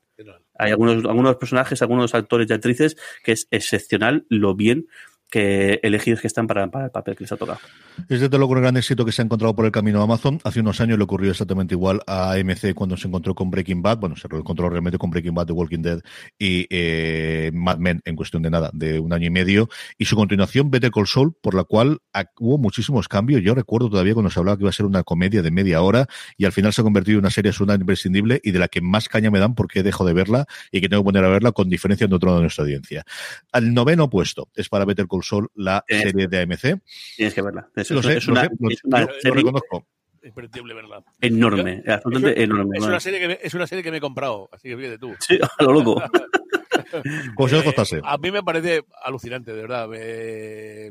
Hay algunos, algunos personajes, algunos actores y actrices que es excepcional lo bien que elegidos que están para, el papel que les ha tocado. Es desde luego un gran éxito que se ha encontrado por el camino Amazon. Hace unos años le ocurrió exactamente igual a AMC cuando se encontró con Breaking Bad. Bueno, se encontró realmente con Breaking Bad, The Walking Dead y eh, Mad Men en cuestión de nada, de un año y medio. Y su continuación, Better Call Saul, por la cual hubo muchísimos cambios. Yo recuerdo todavía cuando se hablaba que iba a ser una comedia de media hora y al final se ha convertido en una serie absolutamente imprescindible y de la que más caña me dan porque dejo de verla y que tengo que poner a verla con diferencia de otro de nuestra audiencia. Al noveno puesto es para Better Call Saul la tienes, serie de AMC. Tienes que verla. Es, lo sé, es una, lo, sé, es una lo, serie lo reconozco. Imperdible verla. Enorme, Yo, absolutamente es, enorme. Es una, serie que me, es una serie que me he comprado, así que fíjate tú. Sí, a lo loco. Como si os costase. Eh, a mí me parece alucinante, de verdad. Eh,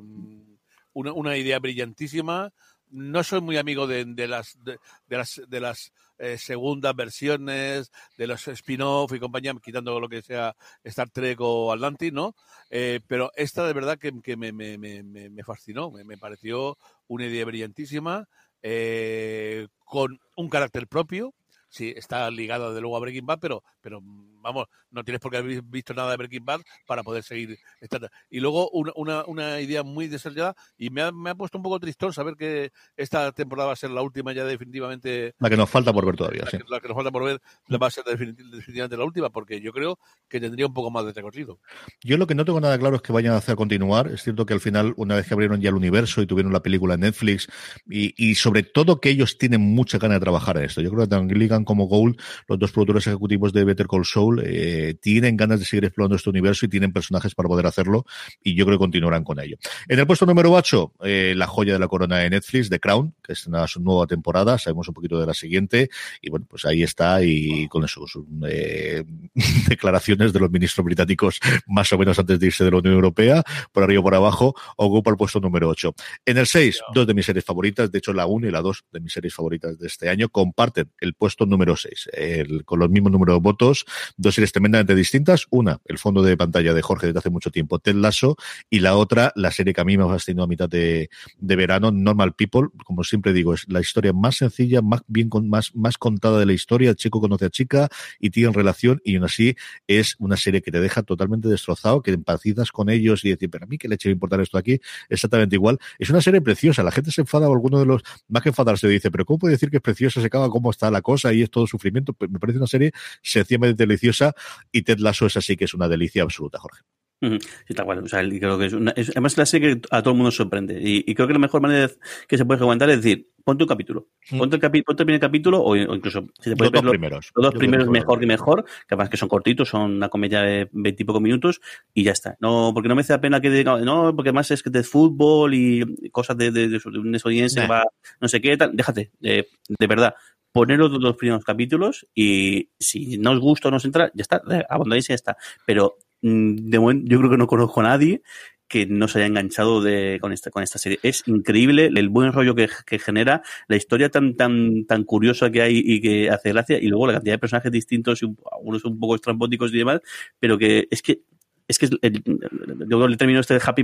una, una idea brillantísima no soy muy amigo de, de las de, de, las de las eh, segundas versiones, de los spin-off y compañía, quitando lo que sea Star Trek o Atlantis, ¿no? Eh, pero esta de verdad que, que me, me, me, me, fascinó, me, pareció una idea brillantísima, eh, con un carácter propio, sí, está ligado de luego a Breaking Bad, pero, pero vamos, no tienes por qué haber visto nada de Breaking Bad para poder seguir. Esta... Y luego una, una, una idea muy desarrollada y me ha, me ha, puesto un poco tristón saber que esta temporada va a ser la última ya definitivamente. La que nos falta por ver todavía, la, sí. que, la que nos falta por ver va a ser definitivamente la última porque yo creo que tendría un poco más de recorrido. Yo lo que no tengo nada claro es que vayan a hacer continuar. Es cierto que al final, una vez que abrieron ya el universo y tuvieron la película en Netflix y, y sobre todo que ellos tienen mucha ganas de trabajar en esto. Yo creo que tanto Gilligan como Gould, los dos productores ejecutivos de Better Call Saul, eh, tienen ganas de seguir explorando este universo y tienen personajes para poder hacerlo y yo creo que continuarán con ello. En el puesto número 8, eh, la joya de la corona de Netflix, The Crown, que es una su nueva temporada, sabemos un poquito de la siguiente y bueno, pues ahí está y con sus eh, declaraciones de los ministros británicos más o menos antes de irse de la Unión Europea, por arriba o por abajo, ocupa el puesto número 8. En el 6, dos de mis series favoritas, de hecho la 1 y la 2 de mis series favoritas de este año comparten el puesto número 6, el, con los mismos números de votos, dos series tremendamente distintas, una, el fondo de pantalla de Jorge desde hace mucho tiempo, Ted Lasso, y la otra, la serie que a mí me ha fascinado a mitad de, de verano, Normal People, como siempre digo, es la historia más sencilla, más bien con, más, más contada de la historia, el chico conoce a chica y tienen relación y aún así es una serie que te deja totalmente destrozado, que empatizas con ellos y decir, pero a mí qué leche va a importar esto aquí, exactamente igual. Es una serie preciosa, la gente se enfada o alguno de los, más que enfadarse, dice, pero ¿cómo puede decir que es preciosa? Se acaba cómo está la cosa y es todo sufrimiento. Pues me parece una serie sencillamente deliciosa y Ted Lasso es así que es una delicia absoluta, Jorge. Sí, tal cual. O sea, creo que es, una, es además la serie que a todo el mundo sorprende. Y, y, creo que la mejor manera que se puede comentar es decir, ponte un capítulo. Mm. Ponte, el capi ponte el primer capítulo o, o incluso si te puedes los ver primeros. los dos Yo primeros mejor que mejor, que además que son cortitos, son una comedia de veintipocos minutos y ya está. No, porque no me hace la pena que diga, no, porque además es que de fútbol y cosas de, de, de, de un estadounidense Nah. va, no sé qué, tal. Déjate, eh, de verdad. Poner los dos primeros capítulos y si no os gusta o no os entra, ya está, abandonáis y ya está. Pero mm, de momento yo creo que no conozco a nadie que no se haya enganchado de, con, esta, con esta serie. Es increíble el buen rollo que, que, genera, la historia tan, tan, tan curiosa que hay y que hace gracia, y luego la cantidad de personajes distintos, y un, algunos un poco estrambóticos y demás, pero que es que, es que el, yo le termino este Happy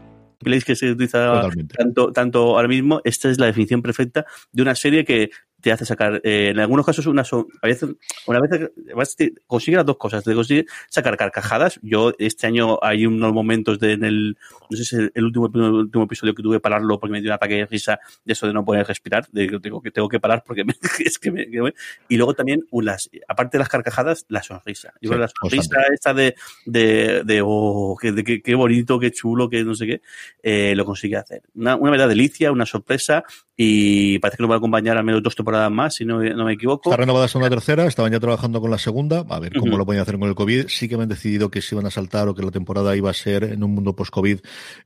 que se utiliza tanto, tanto ahora mismo, esta es la definición perfecta de una serie que te hace sacar, eh, en algunos casos, una, so- a veces, una vez te consigue las dos cosas, te consigue sacar carcajadas. Yo, este año hay unos momentos de, en el, no sé si el último, el último episodio que tuve que pararlo porque me dio un ataque de risa de eso de no poder respirar, de que tengo que, tengo que parar porque me- es que me, que me- y luego también, las, aparte de las carcajadas, la sonrisa. Yo Sí, creo que la sonrisa esta de, de, de oh, qué bonito, qué chulo, que no sé qué, eh, lo consigue hacer. Una, una verdad delicia, una sorpresa y parece que nos va a acompañar al menos dos temporadas más, si no, no me equivoco. Está renovada segunda tercera, estaban ya trabajando con la segunda, a ver cómo lo pueden hacer con el COVID. Sí que me han decidido que se iban a saltar o que la temporada iba a ser en un mundo post-COVID,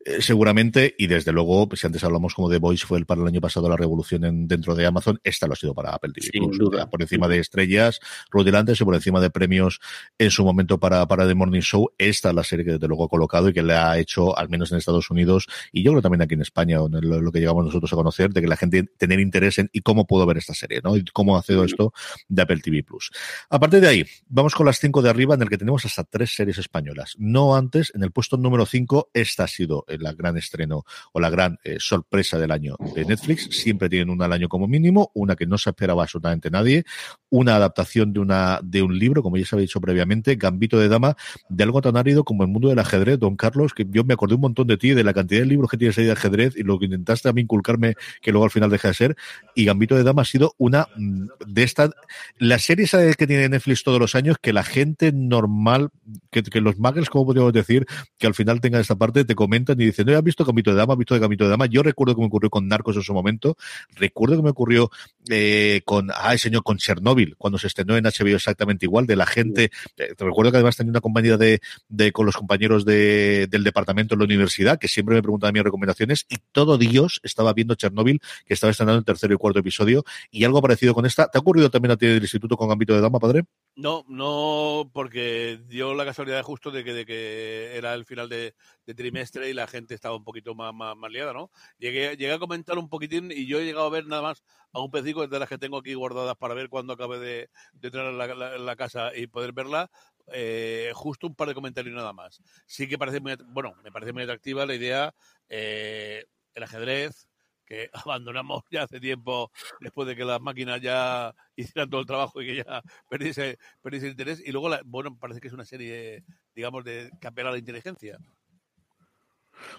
eh, seguramente, y desde luego, pues, si antes hablamos como de Voice fue el para el año pasado la revolución en, dentro de Amazon, esta lo ha sido para Apple TV Sin Plus. duda. O sea, por encima de estrellas rudilantes y por encima de premios en su momento para, para The Morning Show, esta es la serie que desde luego ha colocado y que le ha hecho, al menos en Estados Unidos, y yo creo también aquí en España, o en lo, lo que llegamos nosotros a conocer, de que la gente tener interés en y cómo puedo ver esta serie, ¿no? Y cómo hace esto de Apple TV Plus. A partir de ahí, vamos con las cinco de arriba, en el que tenemos hasta tres series españolas. No antes, en el puesto número cinco, esta ha sido el gran estreno o la gran eh, sorpresa del año de Netflix. Siempre tienen una al año como mínimo, una que no se esperaba absolutamente nadie, una adaptación de una de un libro, como ya se había dicho previamente, Gambito de Dama, de algo tan árido como el mundo del ajedrez, don Carlos, que yo me acordé un montón de ti, de la cantidad de libros que tienes ahí de ajedrez y lo que intentaste a mí inculcarme, que luego al final deja de ser, y Gambito de Dama ha sido una mm, de estas, la serie que tiene Netflix todos los años, que la gente normal, que, que los magos, como podríamos decir, que al final tengan esta parte, te comentan y dicen, no, ¿has visto Gambito de Dama? ¿Has visto de Gambito de Dama? Yo recuerdo que me ocurrió con Narcos en su momento, recuerdo que me ocurrió eh, con, ay señor, con Chernobyl, cuando se estrenó en HBO exactamente igual, de la gente, eh, recuerdo que además tenía una compañía de, de con los compañeros de, del departamento en la universidad, que siempre me preguntaban mis recomendaciones, y todo Dios estaba viendo Chernobyl, que estaba estrenando el tercero y cuarto episodio, y algo parecido con esta. ¿Te ha ocurrido también a ti del instituto con Gambito de Dama, padre? No, no, porque dio la casualidad justo de que, de que era el final de, trimestre y la gente estaba un poquito más, más, liada, ¿no? Llegué, llegué a comentar un poquitín y yo he llegado a ver nada más a un pecico de las que tengo aquí guardadas para ver cuando acabe de, entrar en la, la, casa y poder verla, eh, justo un par de comentarios nada más. Sí que parece muy, bueno, me parece muy atractiva la idea, eh, el ajedrez, que abandonamos ya hace tiempo después de que las máquinas ya hicieran todo el trabajo y que ya perdiese, perdiese interés. Y luego, la, bueno, parece que es una serie, digamos, de campear a la inteligencia.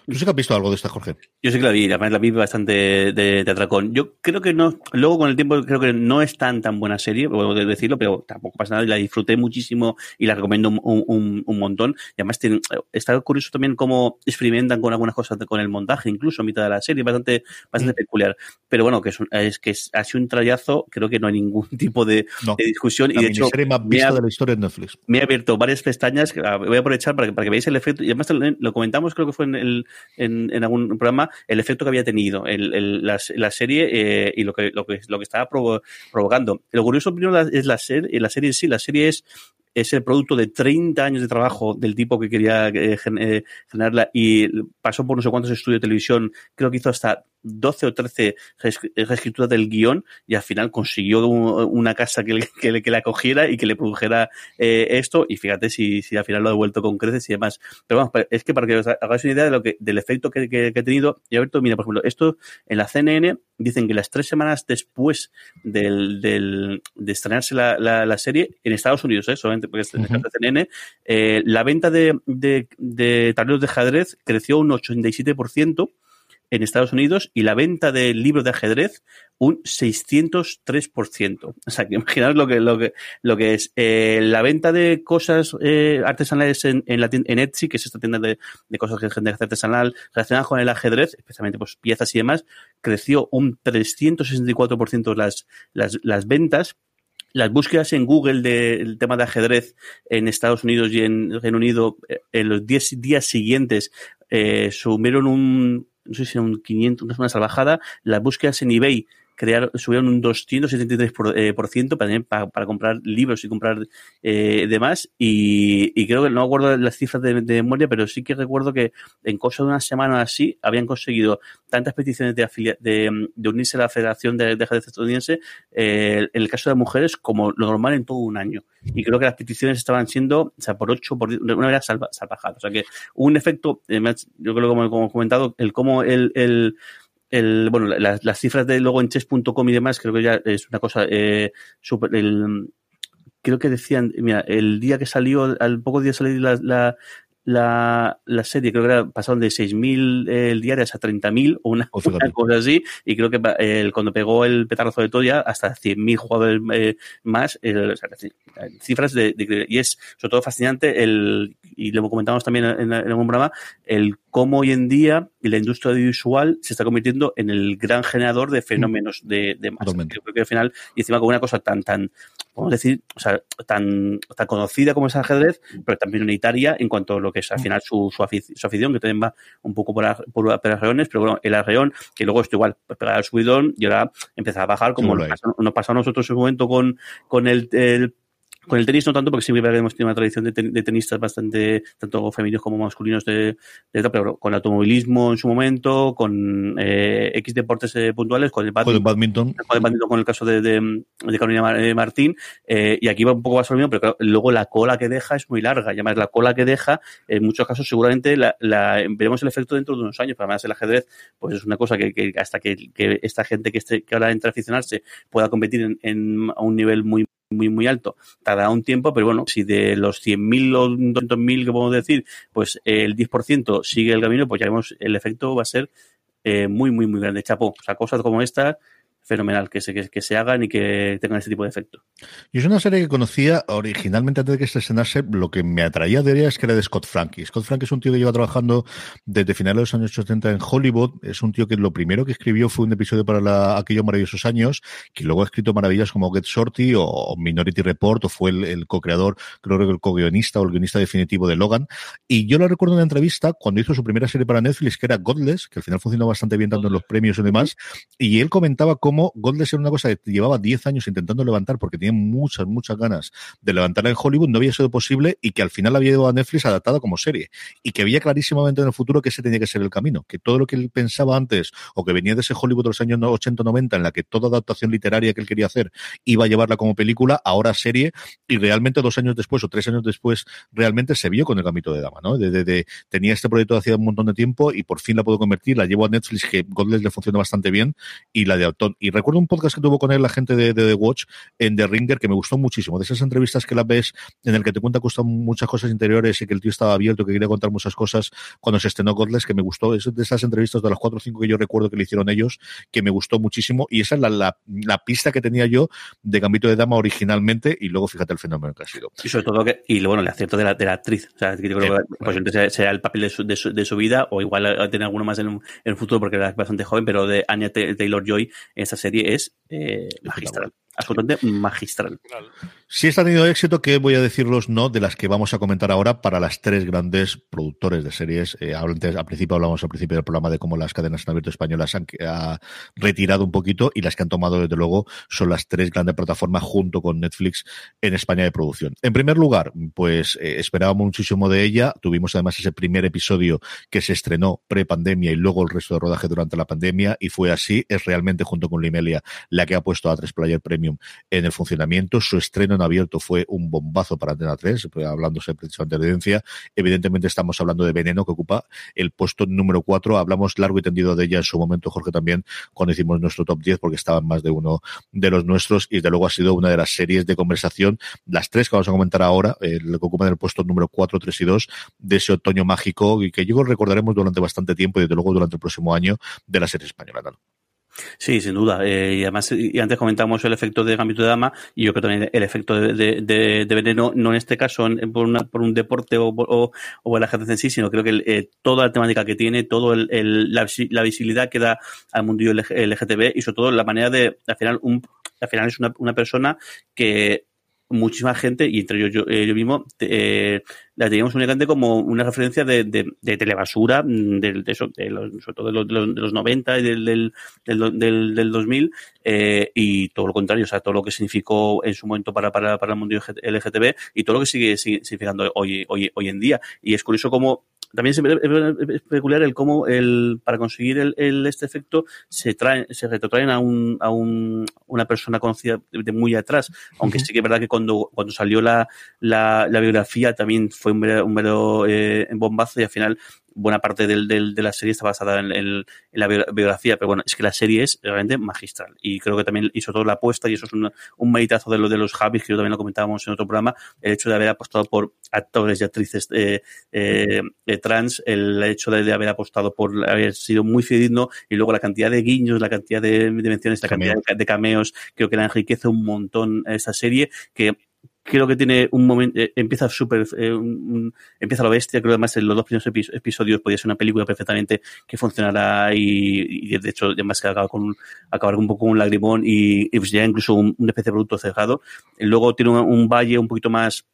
¿Tú sí que has visto algo de esta, Jorge? Yo sí que la vi, además la vi bastante de, de, atracón. Yo creo que no, luego con el tiempo creo que no es tan tan buena serie, puedo decirlo, pero tampoco pasa nada, la disfruté muchísimo y la recomiendo un, un, un montón. Y además tiene, está curioso también cómo experimentan con algunas cosas con el montaje, incluso a mitad de la serie, bastante, bastante mm. peculiar. Pero bueno, que es, es que es, ha sido un trayazo, creo que no hay ningún tipo de, de discusión. La y de hecho, más vista de la historia de Netflix. Me he abierto varias pestañas, voy a aprovechar para que, para que veáis el efecto, y además lo comentamos, creo que fue en el en, algún programa el efecto que había tenido la, serie eh, y lo que, lo que, lo que estaba provo provocando. Lo curioso primero es la serie, la serie en sí. La serie es es el producto de 30 años de trabajo del tipo que quería eh, eh, generarla y pasó por no sé cuántos estudios de televisión, creo que hizo hasta 12 o 13 reescrituras del guion y al final consiguió una casa que, le, que, que, la cogiera y que le produjera eh, esto y fíjate si, si al final lo ha devuelto con creces y demás. Pero vamos, es que para que os hagáis una idea de lo que, del efecto que, que, he tenido, y Alberto, mira, por ejemplo, esto en la CNN dicen que las tres semanas después del, del, de estrenarse la, la, la, serie, en Estados Unidos, ¿eh? solamente porque es uh -huh. CNN, eh, la venta de, de, de tableros de ajedrez creció un 87%, en Estados Unidos y la venta del libro de ajedrez un 603%. O sea, que imaginaos lo que, lo que, lo que es. Eh, la venta de cosas eh, artesanales en, en, la tienda, en Etsy, que es esta tienda de, de cosas que gente artesanal relacionadas con el ajedrez, especialmente pues, piezas y demás, creció un 364% las, las, las ventas las búsquedas en Google del tema de ajedrez en Estados Unidos y en Reino Unido eh, en los 10 días siguientes eh, sumieron un no sé si era un 500, una salvajada, las búsquedas en eBay crearon, subieron un 273% por, eh, por ciento para, para, comprar libros y comprar eh, demás. Y, y, creo que no acuerdo las cifras de, memoria, pero sí que recuerdo que en cosa de una semana así habían conseguido tantas peticiones de, afilia de, unirse a la Federación de, de Estadounidense, eh, en el caso de mujeres, como lo normal en todo un año. Y creo que las peticiones estaban siendo, o sea, por ocho, por de una manera salva. O sea que un efecto, eh, yo creo que como, como he comentado, el cómo el, el el, bueno, las, las cifras de luego en chess.com y demás, creo que ya es una cosa eh, super, el, creo que decían, mira, el día que salió, al poco día salió la, la, la, la serie, creo que era, pasaron de 6.000 eh, diarias a 30.000 o una, una, cosa así, y creo que eh, cuando pegó el petardazo de Toya, hasta 100.000 jugadores eh, más, o sea, cifras de, de, y es sobre todo fascinante el, y lo comentamos también en, en algún programa, el cómo hoy en día la industria audiovisual se está convirtiendo en el gran generador de fenómenos de, de masa. Creo que al final, y encima con una cosa tan, tan, podemos decir, o sea, tan, tan conocida como es el ajedrez, pero también unitaria en cuanto a lo que es al final su, su, afición, su que también va un poco por, por, por arreones, pero bueno, el arreón, que luego esto igual pegar el subidón y ahora empezar a bajar como nos pasó, nos pasó a nosotros en un momento con, con el, el con el tenis no tanto, porque siempre hemos tenido una tradición de, ten, de tenistas bastante, tanto femeninos como masculinos, de, de, pero con el automovilismo en su momento, con eh, X deportes eh, puntuales, con el badminton, con el badminton, con el badminton, con el caso de, de, de Carolina eh, Martín, eh, y aquí va un poco más lo mismo, pero claro, luego la cola que deja es muy larga, y además la cola que deja, en muchos casos seguramente la, la, veremos el efecto dentro de unos años, pero además el ajedrez, pues es una cosa que, que hasta que, que, esta gente que, esté, que ahora entra a aficionarse pueda competir en, en, a un nivel muy muy, muy alto, tardará un tiempo, pero bueno, si de los 100.000 o 200.000 que podemos decir, pues el 10% sigue el camino, pues ya vemos, el efecto va a ser eh, muy, muy, muy grande. Chapo, o sea, cosas como esta fenomenal que se, que, se hagan y que tengan este tipo de efecto. Y es una serie que conocía originalmente antes de que se estrenase. Lo que me atraía de ella es que era de Scott Frank. Scott Frank es un tío que lleva trabajando desde finales de los años 80 en Hollywood. Es un tío que lo primero que escribió fue un episodio para la, aquellos maravillosos años, que luego ha escrito maravillas como Get Shorty o, Minority Report, o fue el, co-creador, creo que el co-guionista o el guionista definitivo de Logan. Y yo lo recuerdo en una entrevista cuando hizo su primera serie para Netflix, que era Godless, que al final funcionó bastante bien dando los premios y demás. Y él comentaba cómo como Godless era una cosa que llevaba 10 años intentando levantar porque tenía muchas, muchas ganas de levantarla en Hollywood, no había sido posible y que al final había ido a Netflix adaptada como serie y que veía clarísimamente en el futuro que ese tenía que ser el camino, que todo lo que él pensaba antes o que venía de ese Hollywood de los años 80-90 en la que toda adaptación literaria que él quería hacer iba a llevarla como película, ahora serie y realmente dos años después o tres años después realmente se vio con el Camito de Dama, ¿no? De, tenía este proyecto de hacía un montón de tiempo y por fin la puedo convertir, la llevo a Netflix que Godless le funciona bastante bien y la de Auton y recuerdo un podcast que tuvo con él la gente de, The Watch en The Ringer que me gustó muchísimo. De esas entrevistas que la ves en el que te cuenta que gustan muchas cosas interiores y que el tío estaba abierto, que quería contar muchas cosas cuando se estrenó Godless, que me gustó. Es de esas entrevistas de las cuatro o cinco que yo recuerdo que le hicieron ellos, que me gustó muchísimo. Y esa es la, la, pista que tenía yo de Gambito de Dama originalmente y luego fíjate el fenómeno que ha sido. Y sobre todo que, y bueno, el acierto de la, de la actriz. O sea, que creo que, pues entonces será el papel de su, de su, vida o igual tener alguno más en, en, el futuro porque era bastante joven, pero de Anya Taylor Joy en esta serie es eh, magistral absolutamente magistral. Si está teniendo éxito, que voy a decirlos no de las que vamos a comentar ahora para las tres grandes productores de series. Eh, antes, al principio hablamos al principio del programa de cómo las cadenas en abierto españolas han retirado un poquito y las que han tomado desde luego son las tres grandes plataformas junto con Netflix en España de producción. En primer lugar, pues eh, esperábamos muchísimo de ella. Tuvimos además ese primer episodio que se estrenó pre-pandemia y luego el resto de rodaje durante la pandemia y fue así. Es realmente junto con Limelia la que ha puesto a tres Player Premium en el funcionamiento. Su estreno en abierto fue un bombazo para Antena 3, hablándose precisamente de audiencia. Evidentemente estamos hablando de Veneno, que ocupa el puesto número 4. Hablamos largo y tendido de ella en su momento, Jorge, también, cuando hicimos nuestro top 10, porque estaban más de uno de los nuestros, y de luego ha sido una de las series de conversación, las tres que vamos a comentar ahora, el que ocupan el puesto número 4, 3 y 2, de ese otoño mágico, y que yo recordaremos durante bastante tiempo y desde luego durante el próximo año de la serie española. Sí, sin duda. Eh, y además, y antes comentamos el efecto de Gambito de Dama, y yo creo también el efecto de, de, de, Veneno, no en este caso por, una, por un deporte o, o, el ajedrez en sí, sino creo que eh, toda la temática que tiene, todo el, el, la, la, visibilidad que da al mundo LGTB y sobre todo la manera de, al final, un, al final es una, una persona que muchísima gente, y entre ellos yo, eh, yo mismo, eh, la teníamos únicamente como una referencia de, de, de telebasura, mm, de, de, eso, los, sobre todo de los, de los, 90 y del, del, del, del, 2000, eh, y todo lo contrario, o sea, todo lo que significó en su momento para, para, para el mundo LGTB y todo lo que sigue, sigue significando hoy, hoy, hoy en día. Y es curioso cómo también es peculiar el cómo el, para conseguir el, el este efecto se traen, se retrotraen a un, a un, una persona conocida de muy atrás, aunque sí que es verdad que cuando, cuando salió la, la, la biografía también fue un mero, un mero eh, bombazo y al final buena parte del, del, de la serie está basada en, en, la biografía, pero bueno, es que la serie es realmente magistral. Y creo que también hizo toda la apuesta y eso es un, un meditazo de lo de los Javis, que yo también lo comentábamos en otro programa, el hecho de haber apostado por actores y actrices eh, eh, trans, el hecho de, de, haber apostado por haber sido muy fidedigno y luego la cantidad de guiños, la cantidad de dimensiones, la cantidad de, de cameos, creo que la enriquece un montón esa serie que creo que tiene un momento, eh, empieza súper, eh, empieza lo bestia, creo que además en los dos primeros episodios podía ser una película perfectamente que funcionara y, de hecho además que acaba con acabar un poco con un lagrimón y, pues ya incluso un, especie de producto cerrado. Luego tiene un, un valle un poquito más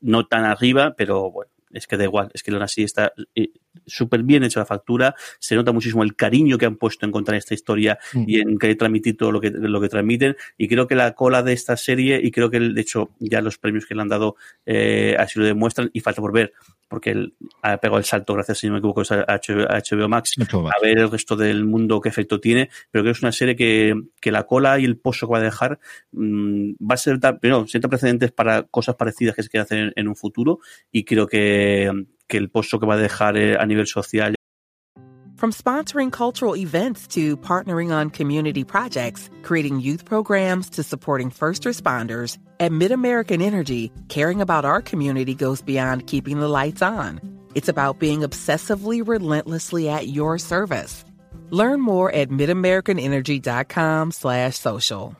no tan arriba, pero bueno, es que da igual, es que aún así está eh, súper bien hecha la factura, se nota muchísimo el cariño que han puesto en contar esta historia mm. y en querer transmitir todo lo que, lo que transmiten, y creo que la cola de esta serie, y creo que de hecho ya los premios que le han dado eh, así lo demuestran, y falta por ver, porque él ha pegado el salto, gracias si no me equivoco, a HBO, Max, a ver el resto del mundo qué efecto tiene, pero creo que es una serie que, que la cola y el pozo que va a dejar mmm, va a ser, pero sienta precedentes para cosas parecidas que se quieren hacer en, en un futuro, y creo que, que el pozo que va a dejar eh, a nivel social From sponsoring cultural events to partnering on community projects, creating youth programs to supporting first responders, at MidAmerican Energy, caring about our community goes beyond keeping the lights on. It's about being obsessively relentlessly at your service. Learn more at midamericanenergy.com slash social.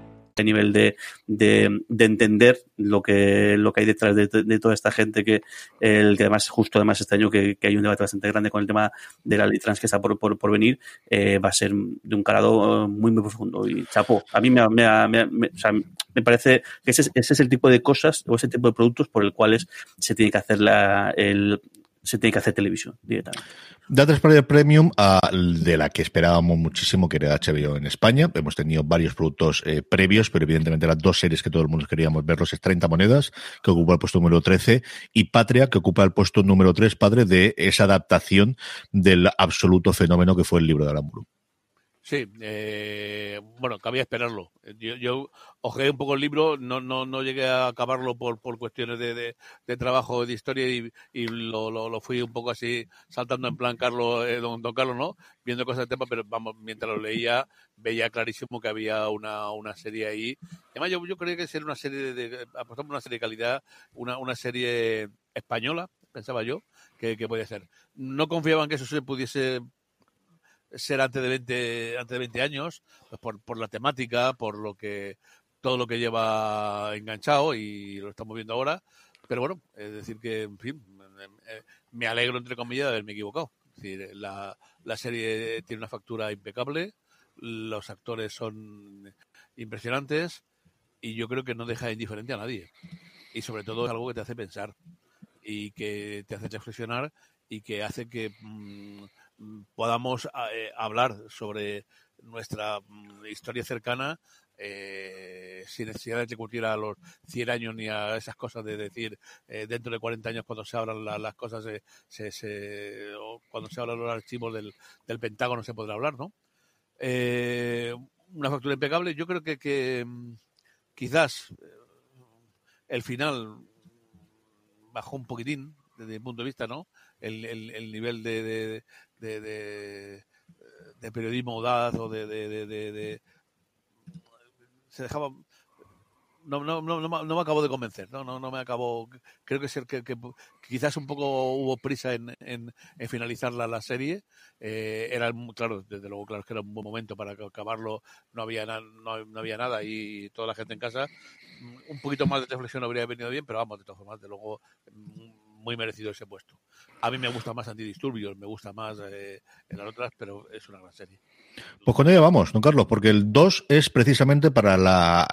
nivel de, de, de, entender lo que, lo que hay detrás de, toda esta gente que, el que además, justo además este año que, que, hay un debate bastante grande con el tema de la ley trans que está por, por, por venir, eh, va a ser de un calado muy, muy profundo. Y chapo, a mí me, me, me, me, o sea, parece que ese, ese, es el tipo de cosas o ese tipo de productos por el cuales se tiene que hacer la, el, se tiene que hacer televisión directamente. Data Spider Premium, de la que esperábamos muchísimo, que era HBO en España. Hemos tenido varios productos eh, previos, pero evidentemente las dos series que todo el mundo queríamos verlos es 30 monedas, que ocupa el puesto número 13, y Patria, que ocupa el puesto número 3, padre, de esa adaptación del absoluto fenómeno que fue el libro de Aramburu. Sí, eh, bueno, cabía esperarlo. Yo, yo ojeé un poco el libro, no, no, no llegué a acabarlo por, por cuestiones de, de, trabajo, de historia y, y lo, lo, lo, fui un poco así saltando en plan Carlos, eh, don, don, Carlos, ¿no? Viendo cosas de tema, pero vamos, mientras lo leía veía clarísimo que había una, una serie ahí. Además, yo, yo creía que ser una serie de, apostamos una serie de calidad, una, una serie española, pensaba yo, que, que podía ser. No confiaba en que eso se pudiese ser antes de 20, antes de 20 años, pues por, por la temática, por lo que todo lo que lleva enganchado y lo estamos viendo ahora. Pero bueno, es decir que, en fin, me alegro, entre comillas, de haberme equivocado. Es decir, la, la serie tiene una factura impecable, los actores son impresionantes y yo creo que no deja indiferente a nadie. Y sobre todo es algo que te hace pensar y que te hace reflexionar y que hace que mmm, podamos eh, hablar sobre nuestra mm, historia cercana eh, sin necesidad de discutir a los 100 años ni a esas cosas de decir eh, dentro de 40 años cuando se abran la, las cosas, se, se, se, o cuando se abran los archivos del, del Pentágono se podrá hablar, ¿no? Eh, una factura impecable. Yo creo que, que mm, quizás eh, el final bajó un poquitín desde mi punto de vista, ¿no? El, el, el nivel de, de, de, de, de periodismo audaz o de, de, se dejaba no, no, no, no, me acabo de convencer, no, no, no me acabo, creo que, ser, que, que quizás un poco hubo prisa en, en, en finalizar la, la serie, eh, era claro, desde luego claro que era un buen momento para acabarlo, no había, na, no, no, había nada y toda la gente en casa, un poquito más de reflexión habría venido bien, pero vamos, de todas formas, de luego muy merecido ese puesto. A mí me gusta más Antidisturbios, me gusta más eh, en las otras, pero es una gran serie. Pues con ella vamos, don Carlos, porque el 2 es precisamente para la,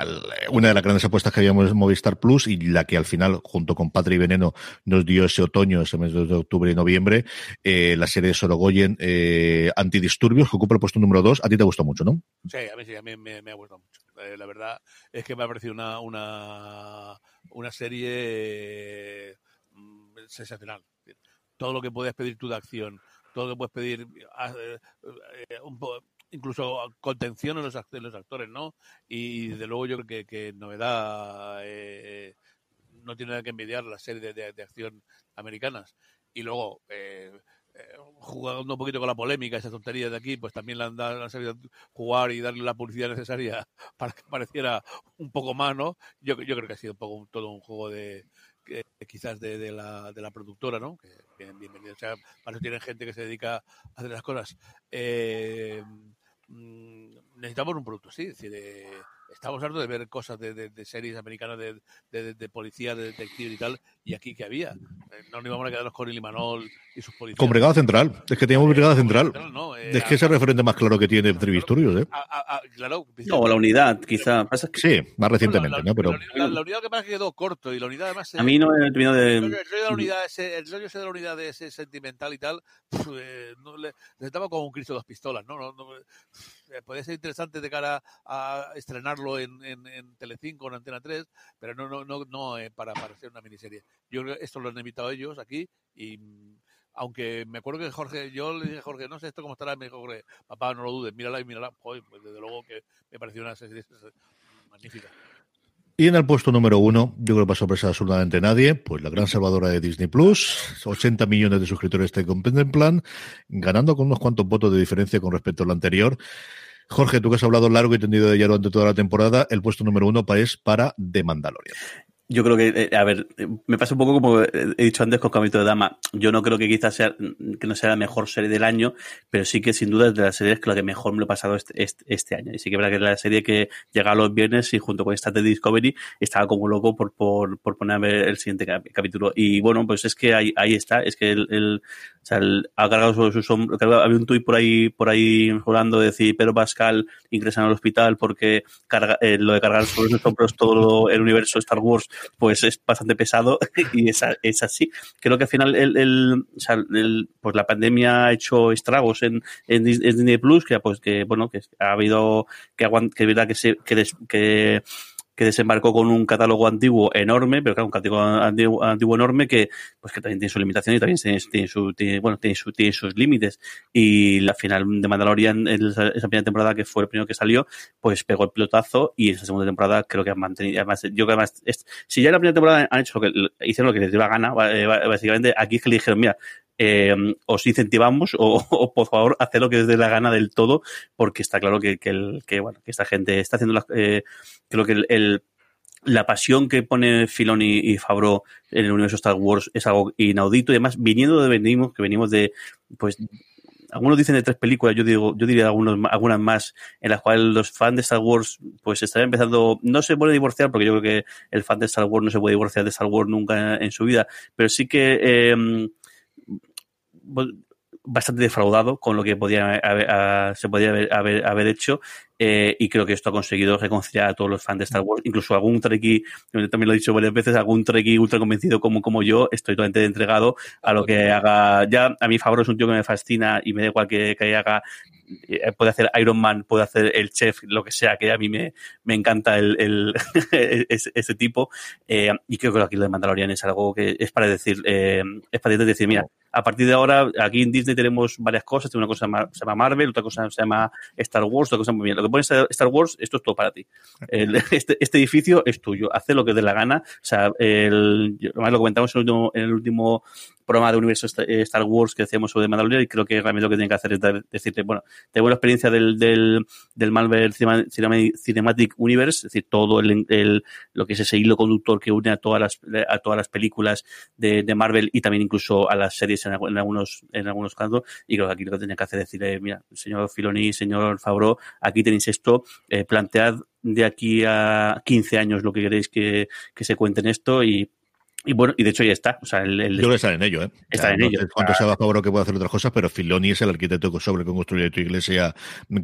una de las grandes apuestas que habíamos en Movistar Plus y la que al final, junto con Patria y Veneno, nos dio ese otoño, ese mes de octubre y noviembre, eh, la serie de Sorogoyen, eh, Antidisturbios, que ocupa el puesto número 2. A ti te gustó mucho, ¿no? Sí, a mí sí, a mí me, me ha gustado mucho. Eh, la verdad es que me ha parecido una, una, una serie sensacional. Todo lo que puedes pedir tú de acción, todo lo que puedes pedir, eh, eh, po incluso contención en los, actores, ¿no? Y de luego yo creo que, que novedad eh, no tiene nada que envidiar la serie de, de, acción americanas. Y luego, eh, jugando un poquito con la polémica, esas tonterías de aquí, pues también le han, han sabido jugar y darle la publicidad necesaria para que pareciera un poco más, ¿no? Yo, yo creo que ha sido un poco todo un juego de, eh, quizás de, de, la, de la productora, ¿no? Que bien, bienvenido. O sea, para eso tienen gente que se dedica a hacer las cosas. Eh, necesitamos un producto, sí, es decir, eh, estamos hablando de ver cosas de, de, de series americanas de, de, de policía, de detective y tal, y aquí que había. Eh, no nos íbamos a quedarnos con Ilimanol y sus policías. Con Brigada Central. Es que teníamos Brigada Central. No, eh, es que es el referente más claro que tiene Trivistorius, ¿eh? a- a- claro, No, la unidad, quizá. Pasa es que Sí, más recientemente, la, ¿no? Pero la, la- la unidad que pasa es que quedó corto y la unidad además... a mí no he terminado El rollo, de. el rollo de la unidad, ese, el rollo ese de la unidad de ese sentimental y tal, eh, no le, les daba como un Cristo de dos pistolas, ¿no? no, no, eh, podría ser interesante de cara a estrenarlo en, en, en Telecinco en Antena 3, pero no, no, no, no eh, para, para hacer una miniserie. Yo esto lo han invitado ellos aquí y mm, aunque me acuerdo que Jorge, yo le dije Jorge, no sé esto cómo estará, me dijo Jorge, papá, no lo dudes, mírala y mírala. Joder, pues desde luego que me pareció una serie magnífica. Y en el puesto número uno, yo creo que para sorpresa absolutamente nadie, pues la gran salvadora de Disney Plus, 80 millones de suscriptores te contemplan, ganando con unos cuantos votos de diferencia con respecto al anterior. Jorge, tú que has hablado largo y tendido de ella durante toda la temporada, el puesto número uno es para The Mandalorian. Yo creo que, eh, a ver, eh, me pasa un poco como he dicho antes con Camito de Dama. Yo no creo que quizás sea, que no sea la mejor serie del año, pero sí que sin duda es de las series que la que mejor me lo he pasado este, este, este año. Y sí que es verdad que es la serie que llega los viernes y junto con esta de Discovery estaba como loco por, por, por poner a ver el siguiente cap- capítulo. Y bueno, pues es que ahí, ahí está, es que el, el- ha cargado sobre sus hombros, había un tuit por ahí, por ahí jurando de decir, pero Pascal ingresa al hospital porque carga, eh, lo de cargar sobre sus hombros todo el universo Star Wars pues es bastante pesado y es, es así. Creo que al final el, el- o sea, el- pues la pandemia ha hecho estragos en, en Disney Plus, que pues que bueno, que ha habido que aguant- que es verdad que se que, des- que que desembarcó con un catálogo antiguo enorme, pero claro, un catálogo antiguo, antiguo enorme que, pues que también tiene sus limitaciones y también tiene, tiene su, tiene- bueno, tiene, su, tiene sus límites. Y la final de Mandalorian, esa, esa primera temporada que fue el primero que salió, pues pegó el pilotazo y esa segunda temporada creo que han mantenido, además, yo creo que además, es- si ya en la primera temporada han hecho lo que, hicieron lo que les dio la gana, eh, básicamente, aquí es que le dijeron, mira, eh, os incentivamos o, por favor haced lo que os dé la gana del todo porque está claro que, que, el, que bueno que esta gente está haciendo las, eh, creo que el, el- la pasión que pone Filoni y Favreau en el universo Star Wars es algo inaudito. Y además viniendo de venimos que venimos de pues algunos dicen de tres películas, yo digo, yo diría algunos, algunas más, en las cuales los fans de Star Wars, pues están empezando, no se puede divorciar, porque yo creo que el fan de Star Wars no se puede divorciar de Star Wars nunca en, su vida, pero sí que eh, bastante defraudado con lo que haber, se podía haber, haber, haber hecho eh, y creo que esto ha conseguido reconciliar a todos los fans de Star Wars, incluso algún Trekkie, también lo he dicho varias veces, algún Trekkie ultra convencido como, como yo, estoy totalmente entregado a lo que haga. Ya a mi favor es un tío que me fascina y me da igual que, que haga eh, puede hacer Iron Man, puede hacer el chef, lo que sea, que a mí me, me encanta el, el ese, ese tipo. Eh, y creo que aquí lo de Mandalorian es algo que es para decir, eh, es para decir, mira, a partir de ahora, aquí en Disney tenemos varias cosas, una cosa se llama Marvel, otra cosa se llama Star Wars, otra cosa muy bien. Lo que pones Star Wars, esto es todo para ti. Este, este edificio es tuyo, haz lo que te dé la gana. O sea, el, además lo comentamos en el último, en el último programa de universo eh, Star Wars que hacíamos sobre Mandalorian y creo que realmente lo que tienen que hacer es decirte, bueno, tengo la experiencia del, del, del Marvel Cinema- Cinema- Cinematic Universe, es decir, todo el, el- lo que es ese hilo conductor que une a todas las, a todas las películas de, Marvel y también incluso a las series en, en algunos, en algunos casos. Y creo que aquí lo que tienen que hacer es decirle, mira, señor Filoni, señor Favreau, aquí tenéis esto, eh, plantead de aquí a 15 años lo que queréis que, que se cuente en esto y, y bueno, y de hecho ya está. O sea, el, el- Yo creo que están en ello, ¿eh? Está en no ello. sé cuánto se va a favor que puede hacer otras cosas, pero Filoni es el arquitecto que sobre cómo construye tu iglesia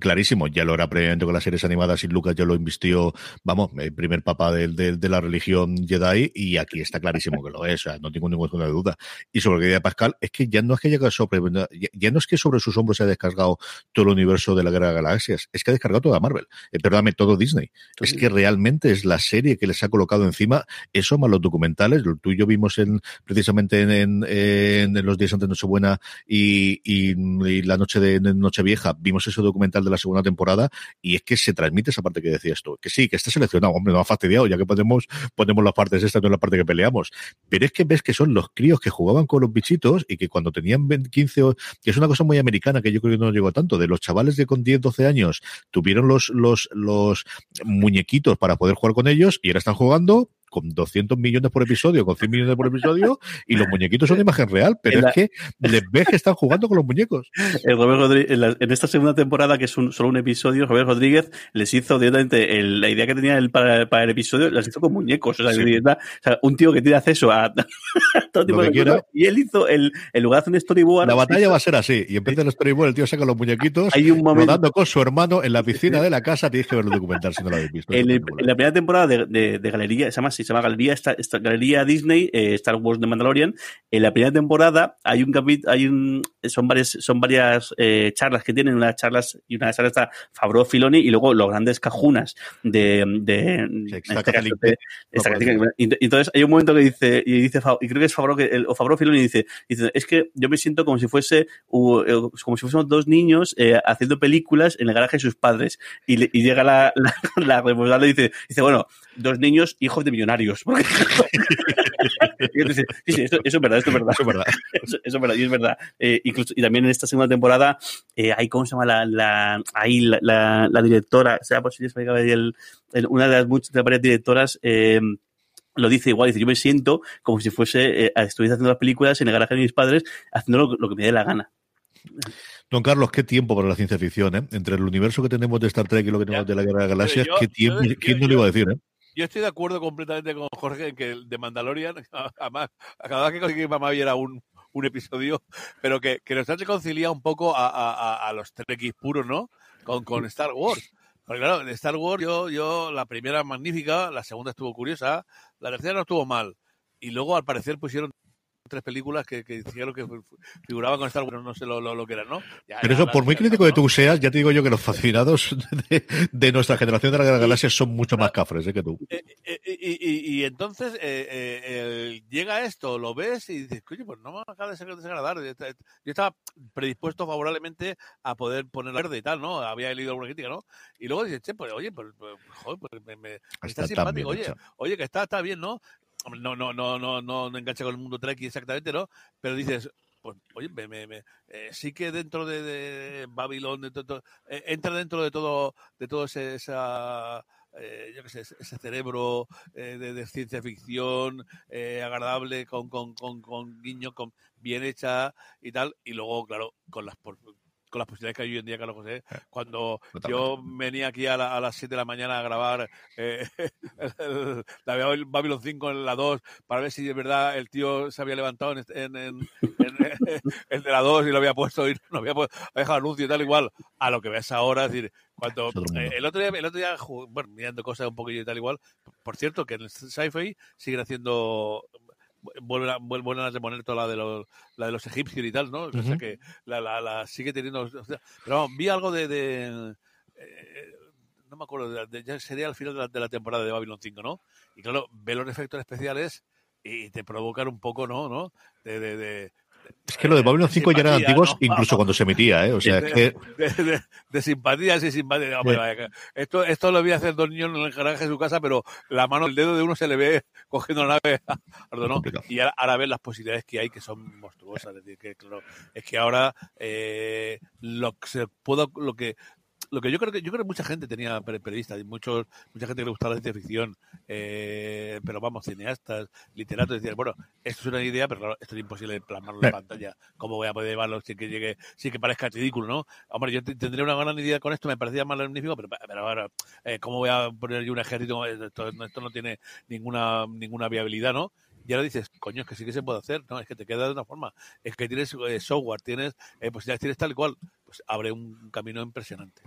clarísimo. Ya lo era previamente con las series animadas y Lucas ya lo invistió, vamos, el primer papa de, de- de la religión Jedi y aquí está clarísimo que lo es, o sea, no tengo ninguna duda. Y sobre lo que decía Pascal, es que ya no es que haya sobre, ya, ya no es que sobre sus hombros se ha descargado todo el universo de la Guerra de Galaxias, es que ha descargado toda Marvel, eh, perdóname, todo Disney. Es que realmente es la serie que les ha colocado encima, eso más los documentales, lo tú yo vimos en, precisamente en, en, en los días antes de Nochebuena y, y, la noche de, Nochevieja, vimos ese documental de la segunda temporada y es que se transmite esa parte que decías tú, que sí, que está seleccionado, hombre, no ha fastidiado, ya que ponemos, ponemos las partes estas, no es la parte que peleamos, pero es que ves que son los críos que jugaban con los bichitos y que cuando tenían 20, 15 o, que es una cosa muy americana que yo creo que no llegó tanto, de los chavales de con 10, 12 años tuvieron los, los, los muñequitos para poder jugar con ellos y ahora están jugando con 200 millones por episodio, con 100 millones por episodio, y los muñequitos son de imagen real, pero es que les ves que están jugando con los muñecos. El Robert Rodríguez, en, la- en esta segunda temporada, que es un- solo un episodio, Robert Rodríguez les hizo directamente el- la idea que tenía él para, para el episodio, las hizo con muñecos. O sea, Sí. o sea, un tío que tiene acceso a, todo tipo Lo de cosas, y él hizo el, en lugar de hacer un storyboard. La batalla va a ser así, y en vez del storyboard el tío saca los muñequitos, Hay un momento- rodando con su hermano en la piscina de la casa, tienes que ver el documental si no lo habéis visto. En, el- en la primera temporada de, de- de Galería, se llama, así, se llama Galería, esta, esta- Galería Disney, eh, Star Wars de Mandalorian. En la primera temporada hay un capítulo, hay un, son varias, son varias eh, charlas que tienen, unas charlas, y una de esas está Favreau Filoni, y luego los grandes cajunas de, de, este caso, de- esta No, entonces hay un momento que dice, y dice, y creo que es Favreau, que el, o Favreau Filoni dice, dice, es que yo me siento como si fuese, eh, como si fuésemos dos niños eh, haciendo películas en el garaje de sus padres. Y, le- y llega la, la, la responsable y dice, dice, bueno, dos niños hijos de millonarios. Porque... sí, sí, eso, eso es verdad, esto es verdad. Eso es verdad. Eso, eso es verdad, y es verdad. Eh, incluso, y también en esta segunda temporada, eh, hay, ¿cómo se llama la, la, ahí la, la, la directora? O sea, pues de ir el- el- una de las muchas de varias directoras, eh, lo dice igual, dice, yo me siento como si fuese, eh, estuviese haciendo las películas en el garaje de mis padres, haciendo lo, lo que me dé la gana. Don Carlos, qué tiempo para la ciencia ficción, ¿eh? Entre el universo que tenemos de Star Trek y lo que tenemos de la Guerra de las Galaxias, yo- qué tiempo, yo- ¿quién yo- no lo iba a decir, eh? Yo estoy de acuerdo completamente con Jorge en que el de Mandalorian, además, a cada vez que mamá viera un, un episodio, pero que, que nos ha reconciliado un poco a, a, a- a los Trekkies puros, ¿no? Con, con Star Wars. Porque claro, en Star Wars yo, yo, la primera magnífica, la segunda estuvo curiosa, la tercera no estuvo mal. Y luego al parecer pusieron tres películas que, que que figuraban con Star Wars, no sé lo, lo, lo que eran, ¿no? Ya, Pero eso, por muy crítico que tú seas, ya te digo yo que los fascinados de, de nuestra generación de la Guerra de las Galaxias son mucho más cafres ¿eh? que tú. Eh, eh, y, y- y entonces eh, eh, eh, llega esto, lo ves y dices, coño, pues no me acaba de ser desagradar. Yo estaba- predispuesto favorablemente a poder poner verde y tal, ¿no? Había leído alguna crítica, ¿no? Y luego dices, che, pues oye, pues, pues, joder, pues me, me- está, Está simpático, oye, hecho. oye, que está, está bien, ¿no? No, no, no, no, no, no engancha con el mundo Trek exactamente, ¿no? Pero dices, pues, oye, me, me, me- eh, sí que dentro de, de Babilón, de todo- eh, entra dentro de todo, de todo ese, esa, eh, yo qué sé, ese cerebro eh, de, de ciencia ficción agradable, con, con, con, con guiño, con bien hecha y tal, y luego, claro, con las con las posibilidades que hay hoy en día, Carlos José, cuando yo venía aquí a, la- a las 7 de la mañana a grabar eh, el- Babil- Babylon 5 en la 2 para ver si de verdad el tío se había levantado en, este- en, en- en- el de la 2 y lo había puesto y no había, puesto, había dejado anuncio y tal igual. A lo que ves ahora, es decir, cuando eh, el otro día, el otro día bueno, mirando cosas un poquillo y tal igual, por cierto, que en el sci-fi siguen haciendo vuelven vuelven a reponer toda la de los la de los egipcios y tal, ¿no? O sea que la, la, la sigue teniendo o sea, pero vamos, vi algo de, de eh, no me acuerdo, de- de- ya sería al final de la, de la temporada de Babylon 5, ¿no? Y claro, ve los efectos especiales y te provocan un poco, ¿no? ¿no? De, de, de- Es que lo de Babylon 5 ya eran antiguos ¿no? incluso cuando se emitía, ¿eh? O sea, de, que de- de- de simpatía, sí, simpatía. Hombre, Sí. vaya, esto, esto lo a hacer dos niños en el garaje de su casa, pero la mano, el dedo de uno se le ve cogiendo la nave. Complicado. Y ahora, ahora ves las posibilidades que hay que son monstruosas. Es decir, que claro, es que ahora eh, lo que se pueda, lo que lo que yo creo que yo creo que mucha gente tenía per- periodistas y muchos mucha gente que le gustaba la ciencia ficción eh, pero vamos cineastas literatos decían bueno esto es una idea pero claro esto es imposible plasmarlo en Eh. pantalla. Cómo voy a poder llevarlo sin que llegue sin que parezca ridículo no hombre yo te- tendría una gran idea con esto me parecía más magnífico pero, pero ahora eh, cómo voy a poner yo un ejército esto, esto no tiene ninguna ninguna viabilidad no y ahora dices, coño, es que sí que se puede hacer. No, es que te queda de una forma. Es que tienes eh, software, tienes eh, posibilidades, tienes tal y cual. Pues abre un camino impresionante.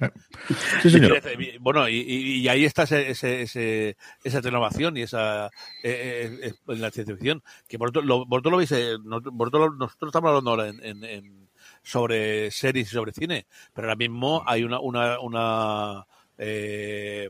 Sí, señor. Y, Bueno, y, y- ahí está ese, ese, ese- esa renovación y esa eh, eh, en la ciencia ficción. Que vosotros lo, vosotros lo veis, eh, no- vosotros lo- nosotros estamos hablando ahora en, en- en- sobre series y sobre cine, pero ahora mismo hay una, una, una eh,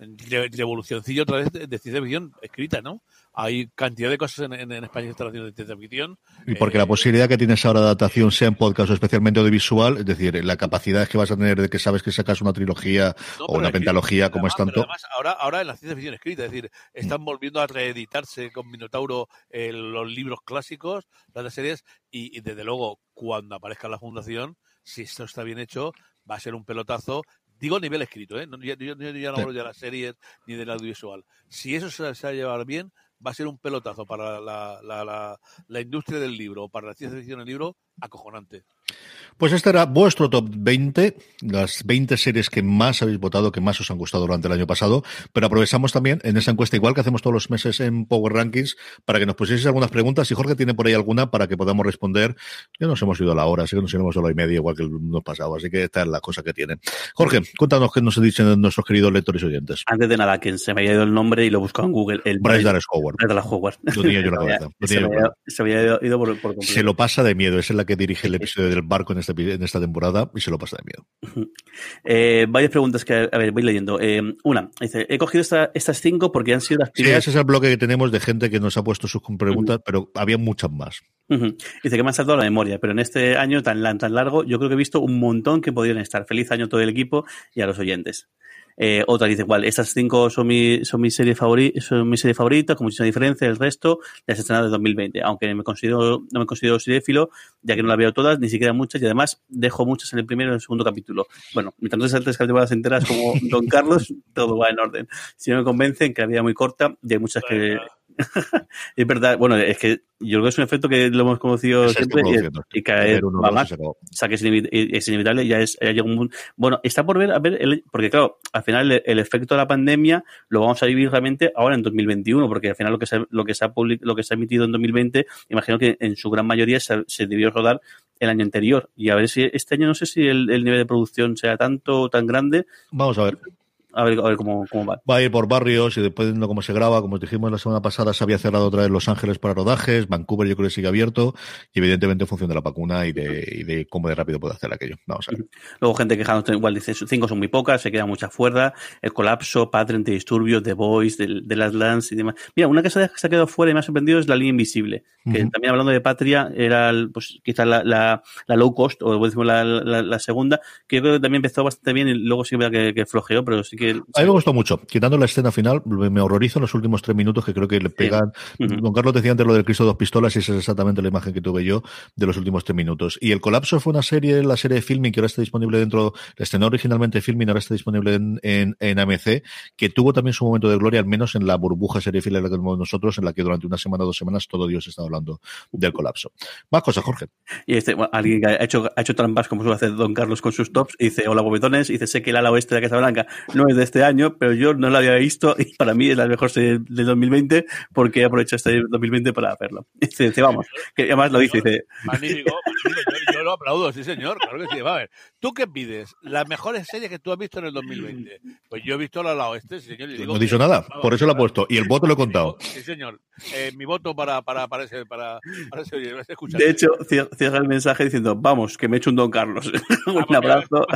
re- revolucioncilla otra vez de, de ciencia ficción escrita, ¿no? Hay cantidad de cosas en, en, en España que están haciendo de ciencia ficción. Y porque Eh, la posibilidad que tienes ahora de adaptación sea en podcast o especialmente audiovisual, es decir, la capacidad que vas a tener de que sabes que sacas una trilogía No, o una es pentalogía como es tanto. además ahora, ahora en la ciencia ficción escrita, es decir, están volviendo a reeditarse con Minotauro eh, los libros clásicos, las series, y, y desde luego, cuando aparezca la fundación, si esto está bien hecho, va a ser un pelotazo Digo a nivel escrito, ¿eh? No, yo, yo- yo ya no hablo de las series ni del audiovisual. Si eso se, se va a llevar bien, va a ser un pelotazo para la, la, la, la industria del libro, para la ciencia ficción del libro, acojonante. Pues este era vuestro top 20, las 20 series que más habéis votado, que más os han gustado durante el año pasado, pero aprovechamos también en esa encuesta, igual que hacemos todos los meses en Power Rankings, para que nos pusieseis algunas preguntas, y Jorge tiene por ahí alguna para que podamos responder. Ya nos hemos ido a la hora, así que nos iremos a la hora y media, igual que el mes pasado, así que esta es la cosa que tienen. Jorge, cuéntanos qué nos dicen nuestros queridos lectores y oyentes. Antes de nada, que se me había ido el nombre y lo buscaba en Google. El Bryce Dallas Howard. Howard. Lo tenía yo la cabeza, Se tenía me yo en la había- se me había ido por, por completo. Se lo pasa de miedo, esa es la que dirige el episodio del barco en, este, en esta temporada, y se lo pasa de miedo. Eh, varias preguntas que, a ver, voy leyendo. Eh, una, dice, he cogido esta- estas cinco porque han sido las Sí, primeras. ese es el bloque que tenemos de gente que nos ha puesto sus preguntas, pero había muchas más. Dice que me han saltado la memoria, pero en este año tan, tan largo, yo creo que he visto un montón que podrían estar. Feliz año a todo el equipo y a los oyentes. Eh, otra dice igual, estas cinco son mi, son mi serie favorita, son mi serie favorita, con muchísima diferencia, el resto ya se estrenado de 2020, aunque me considero, no me considero cinéfilo, ya que no la veo todas, ni siquiera muchas, y además dejo muchas en el primero y en el segundo capítulo. Bueno, mientras no te saltes temporadas enteras como Don Carlos, todo va en orden. Si no me convencen, que la vida muy corta, y hay muchas que, es verdad, bueno, es que yo creo que es un efecto que lo hemos conocido siempre y, uno, va más. O sea, que es, inevi- es inevitable, ya es, ya llega un Bueno, está por ver, a ver, el- porque claro, al final el, el efecto de la pandemia lo vamos a vivir realmente ahora en 2021, porque al final lo que se, lo que se ha public- lo que se ha emitido en 2020, imagino que en su gran mayoría se, se debió rodar el año anterior. Y a ver si este año no sé si el, el nivel de producción sea tanto o tan grande. Vamos a ver. A ver, a ver cómo, cómo va. Va a ir por barrios y después de cómo se graba, como os dijimos la semana pasada, se había cerrado otra vez Los Ángeles para rodajes, Vancouver yo creo que sigue abierto y evidentemente en función de la vacuna y de, y de cómo de rápido puede hacer aquello. Vamos a ver. Luego gente quejándose, igual dice, cinco son muy pocas, se queda mucha fuerza, el colapso, Patria, Antidisturbios, The Voice, de, de las Lands y demás. Mira, una que se ha, quedado fuera y me ha sorprendido es La Línea Invisible, que Ujú. también hablando de Patria era pues, quizás la, la, la low cost, o decimos la, la, la segunda, que yo creo que también empezó bastante bien y luego sí que, que flojeó, pero sí que... A mí me gustó mucho. Quitando la escena final, me horrorizo los últimos tres minutos que creo que le pegan. Don Carlos decía antes lo del Cristo dos pistolas y esa es exactamente la imagen que tuve yo de los últimos tres minutos. Y El Colapso fue una serie, la serie de filming que ahora está disponible dentro, la estrenó originalmente filming, ahora está disponible en, en, en AMC, que tuvo también su momento de gloria, al menos en la burbuja serie en la que tenemos nosotros, en la que durante una semana, dos semanas, todo Dios está hablando del colapso. Más cosas, Jorge. Y este, bueno, alguien que ha hecho, ha hecho trampas como suele hacer Don Carlos con sus tops, y dice, hola bobetones, y dice, sé que el ala oeste de Casablanca no es de este año, pero yo no la había visto y para mí es la mejor serie del 2020 porque he aprovechado este 2020 para verlo. Y dice, dice, vamos, que además lo dice, dice, Magnífico, magnífico. Yo, yo lo aplaudo, sí señor, claro que sí. Va a ver, ¿tú qué pides? Las mejores series que tú has visto en el 2020. Pues yo he visto la la oeste, sí, señor. y digo No he dicho nada, vamos, por eso lo he puesto. Y el voto lo he contado. Sí, señor. Eh, mi voto para, para, para ese, para, para ese, de hecho, cie- cierra el mensaje diciendo, vamos, que me he hecho un Don Carlos. un abrazo.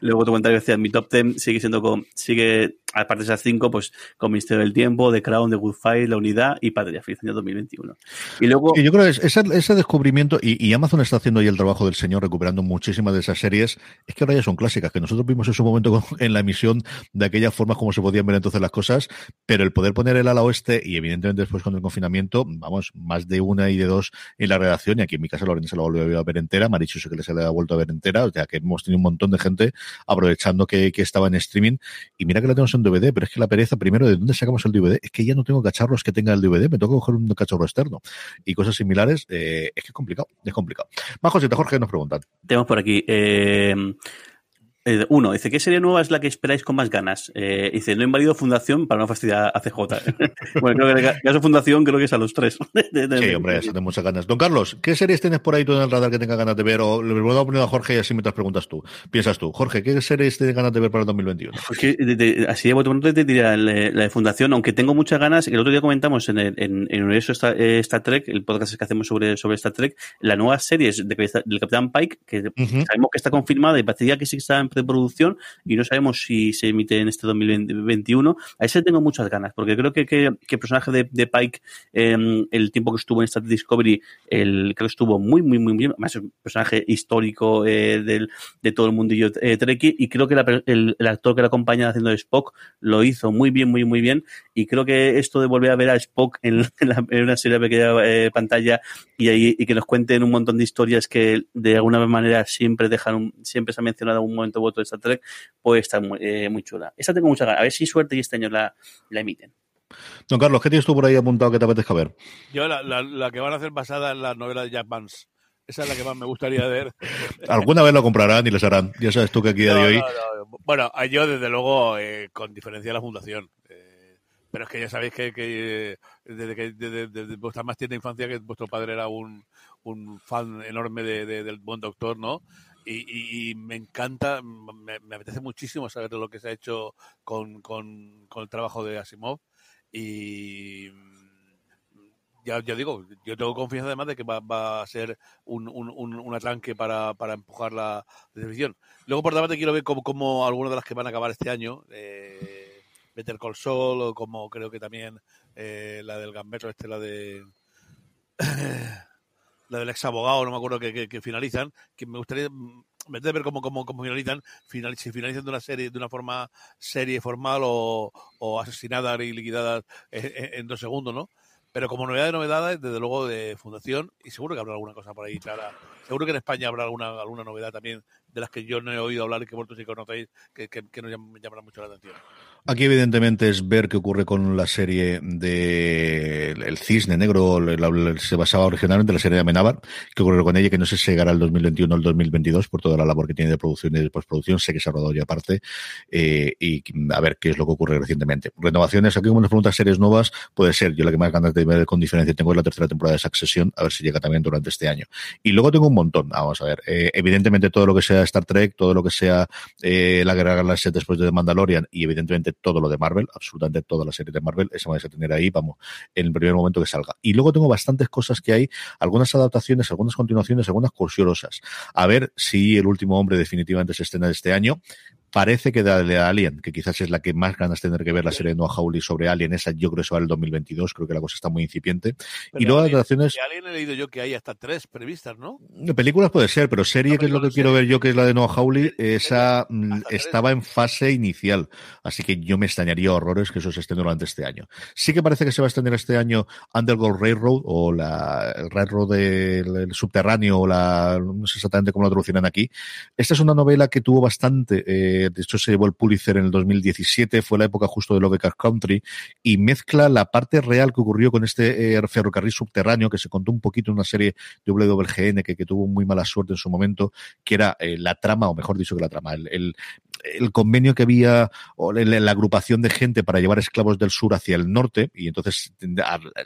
Luego tu comentario decía, mi top 10 sigue siendo con, sigue, aparte de esas cinco, pues con Misterio del Tiempo, The Crown, The Good Fight, La Unidad y Patria, feliz año 2021. Y luego, yo creo que es- ese, descubrimiento, y, Amazon está haciendo ahí el trabajo del señor, recuperando muchísimas de esas series, es que ahora ya son clásicas, que nosotros vimos en su momento en la emisión de aquellas formas como se podían ver entonces las cosas, pero el poder poner el ala oeste, y evidentemente después con el confinamiento, vamos, más de una y de dos en la redacción, y aquí en mi casa Lorenzo la volvió a ver entera, Marichu sé que se la ha vuelto a ver entera, o sea que hemos tenido un montón de gente aprovechando que, que estaba en streaming, y mira que la tenemos en DVD, pero es que la pereza, primero, ¿de dónde sacamos el DVD? Es que ya no tengo cacharros que tenga el DVD, me tengo que coger un cacharro externo y cosas similares, eh, es que es complicado, es complicado. Más cositas, Jorge, nos preguntan. tenemos por aquí, eh, eh, uno, dice, ¿qué serie nueva es la que esperáis con más ganas? Eh, dice, no invalido Fundación para no fastidiar a CJ. bueno, creo que el caso Fundación creo que es a los tres. De- de- Sí, de- hombre, eso tengo muchas ganas. Don Carlos, ¿qué series tienes por ahí tú en el radar que tenga ganas de ver? O le voy a poner a Jorge y así mientras preguntas tú. Piensas tú, Jorge, ¿qué series tienes ganas de ver para el 2021? Pues que así de pronto te diría la, de Fundación, aunque tengo muchas ganas, el otro día comentamos en el, en, en el universo Star, eh, Star Trek, el podcast que hacemos sobre, sobre Star Trek, la nueva serie del Capitán Pike, que Ujú. sabemos que está confirmada y parecía que sí que está en preproducción y no sabemos si se emite en este 2021. A ese tengo muchas ganas, porque creo que, que, el personaje de, de Pike, eh, el tiempo que estuvo en Star Discovery, el, creo que estuvo muy, muy, muy bien. Además, es un personaje histórico eh, del, de todo el mundillo eh, Trekkie y creo que la- el, el actor que la acompaña haciendo Spock lo hizo muy bien, muy, muy bien Y creo que esto de volver a ver a Spock en, una serie de pequeña eh, pantalla y, ahí, y que nos cuenten un montón de historias que de alguna manera siempre dejan, siempre se ha mencionado un momento u otro de Star Trek, pues está muy, eh, muy chula. Esta tengo mucha ganas. A ver si suerte y este año la, la emiten. Don Carlos, ¿qué tienes tú por ahí apuntado que te apetezca ver? Yo, la, la, que van a hacer basada en la novela de Jack Vance. Esa es la que más me gustaría ver. Alguna vez lo comprarán y les harán. Ya sabes tú que aquí a día de hoy. bueno, yo desde luego, eh, con diferencia de la fundación. Eh, pero es que ya sabéis que, que desde que desde, vuestra más tienda infancia que vuestro padre era un, un fan enorme de, del buen doctor, ¿no? Y, me encanta, me, apetece muchísimo saber lo que se ha hecho con, con, con el trabajo de Asimov. Y ya, ya digo, yo tengo confianza además de que va, a ser un, un, un, atranque para, para empujar la televisión. Luego, por otra parte, quiero ver cómo, cómo algunas de las que van a acabar este año, eh, Better Call Saul, o como creo que también eh, la del Gambetto, este, la de... la del ex abogado, no me acuerdo que, que, finalizan, que me gustaría en ver cómo, cómo, cómo finalizan, final, si finalizan de una serie de una forma serie formal o, o asesinadas y liquidadas en, en, dos segundos, ¿no? Pero como novedad de novedades, desde luego de Fundación, y seguro que habrá alguna cosa por ahí, Clara. Seguro que en España habrá alguna, alguna novedad también de las que yo no he oído hablar y que vosotros sí conocéis, que, que, que nos llamará mucho la atención. Aquí, evidentemente, es ver qué ocurre con la serie de El Cisne Negro, se basaba originalmente en la serie de Amenábar, qué ocurre con ella, que no sé si llegará el 2021 o el 2022 por toda la labor que tiene de producción y de postproducción, sé que se ha rodado ya aparte, eh, y a ver qué es lo que ocurre recientemente. Renovaciones, aquí como nos preguntas series nuevas, puede ser, yo la que más ganas de ver con diferencia tengo es la tercera temporada de Succession, a ver si llega también durante este año. Y luego tengo un montón, vamos a ver, eh, evidentemente todo lo que sea Star Trek, todo lo que sea eh, la Guerra Galaxia después de Mandalorian, y evidentemente todo lo de Marvel, absolutamente toda la serie de Marvel, esa vais a tener ahí, vamos, en el primer momento que salga. Y luego tengo bastantes cosas que hay, algunas adaptaciones, algunas continuaciones, algunas curiosas. A ver si El último hombre definitivamente se estrena este año parece que de, Alien, que quizás es la que más ganas tener que ver la serie de Noah Hawley sobre Alien, esa yo creo que se va el 2022, creo que la cosa está muy incipiente. y luego adaptaciones... Alien he leído yo que hay hasta tres previstas, ¿no? Películas puede ser, pero serie, que es lo que quiero ver yo, que es la de Noah Hawley, esa mm, estaba en fase inicial, así que yo me extrañaría horrores que eso se esté durante este año. Sí que parece que se va a extender este año Underground Railroad, o la, el Railroad del subterráneo, o la, no sé exactamente cómo lo traducirán aquí. Esta es una novela que tuvo bastante... Eh, de hecho se llevó el Pulitzer en el 2017, fue la época justo de Lovecraft Country, y mezcla la parte real que ocurrió con este eh, ferrocarril subterráneo, que se contó un poquito en una serie de WGN que, que tuvo muy mala suerte en su momento, que era eh, la trama, o mejor dicho que la trama, el, el convenio que había, o la, agrupación de gente para llevar esclavos del sur hacia el norte, y entonces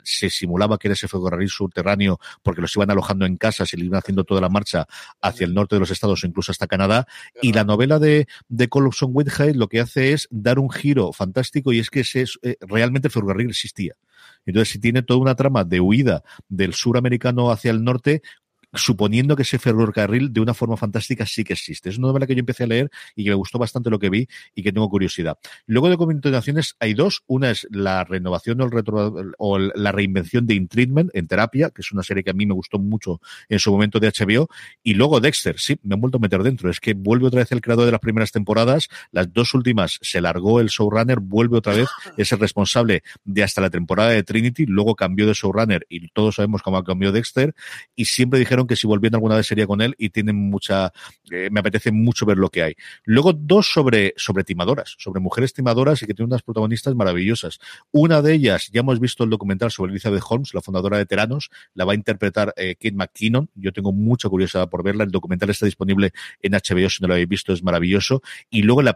se simulaba que era ese ferrocarril subterráneo porque los iban alojando en casas y le iban haciendo toda la marcha hacia el norte de los estados o incluso hasta Canadá. Y la novela de, de Colson Whitehead lo que hace es dar un giro fantástico y es que ese, eh, realmente el ferrocarril existía. Entonces, si tiene toda una trama de huida del suramericano hacia el norte, suponiendo que ese ferrocarril de una forma fantástica sí que existe. Es una novela que yo empecé a leer y que me gustó bastante lo que vi y que tengo curiosidad. Luego de continuaciones hay dos. Una es la renovación o, el retro, o la reinvención de In Treatment en terapia, que es una serie que a mí me gustó mucho en su momento de HBO. Y luego Dexter, sí, me han vuelto a meter dentro. Es que vuelve otra vez el creador de las primeras temporadas. Las dos últimas se largó el showrunner, vuelve otra vez, es el responsable de hasta la temporada de Trinity, luego cambió de showrunner y todos sabemos cómo cambió Dexter. Y siempre dijeron que si volviendo alguna vez sería con él y tienen mucha, eh, me apetece mucho ver lo que hay. Luego dos sobre, sobre timadoras, sobre mujeres timadoras y que tienen unas protagonistas maravillosas. Una de ellas, ya hemos visto el documental sobre Elizabeth Holmes, la fundadora de Teranos, la va a interpretar eh, Kate McKinnon. Yo tengo mucha curiosidad por verla. El documental está disponible en HBO, si no lo habéis visto, es maravilloso. Y luego la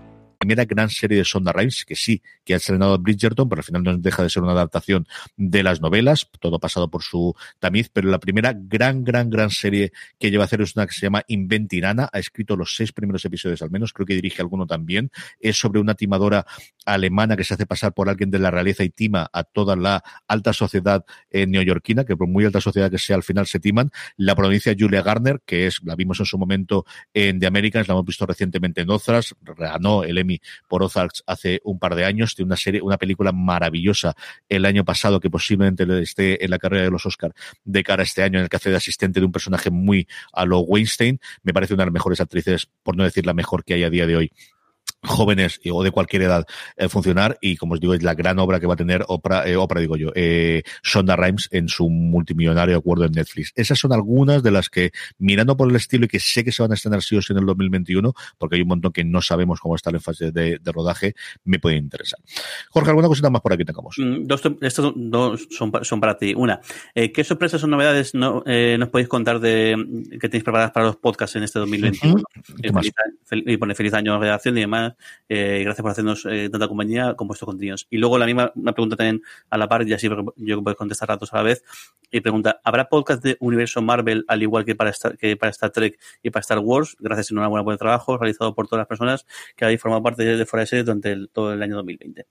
primera gran serie de Sonda Rhimes, que sí, que ha estrenado Bridgerton, pero al final no deja de ser una adaptación de las novelas, todo pasado por su tamiz, pero la primera gran, gran, gran serie que lleva a hacer es una que se llama Inventirana, ha escrito los seis primeros episodios al menos, creo que dirige alguno también, es sobre una timadora alemana que se hace pasar por alguien de la realeza y tima a toda la alta sociedad eh, neoyorquina, que por muy alta sociedad que sea al final se timan, la provincia Julia Garner, que es, la vimos en su momento en The Americans, la hemos visto recientemente en Ozras, ganó el Emmy por Ozarks hace un par de años, de una serie, una película maravillosa el año pasado que posiblemente esté en la carrera de los Oscars de cara a este año en el que hace de asistente de un personaje muy a lo Weinstein. Me parece una de las mejores actrices, por no decir la mejor que hay a día de hoy jóvenes o de cualquier edad eh, funcionar y como os digo es la gran obra que va a tener Oprah, eh, Oprah digo yo, eh, Shonda Rhimes en su multimillonario acuerdo en Netflix. Esas son algunas de las que mirando por el estilo y que sé que se van a estrenar sí o sí en el 2021 porque hay un montón que no sabemos cómo está en fase de, de rodaje, me puede interesar. Jorge, ¿alguna cosita más por aquí tengamos? Mm, dos, estos dos son, son para ti. Una, eh, ¿qué sorpresas o novedades no, eh, nos podéis contar de que tenéis preparadas para los podcasts en este 2021? Uh -huh. feliz, feliz, y pone feliz año de redacción y demás eh, gracias por hacernos eh, tanta compañía con vuestros contenidos. Y luego la misma una pregunta también a la par, y así yo puedo contestar ratos a la vez. Y pregunta, ¿habrá podcast de universo Marvel al igual que para, Star, que para Star Trek y para Star Wars? Gracias enhorabuena por el trabajo realizado por todas las personas que habéis formado parte de Fuera de Serie durante todo el año 2020.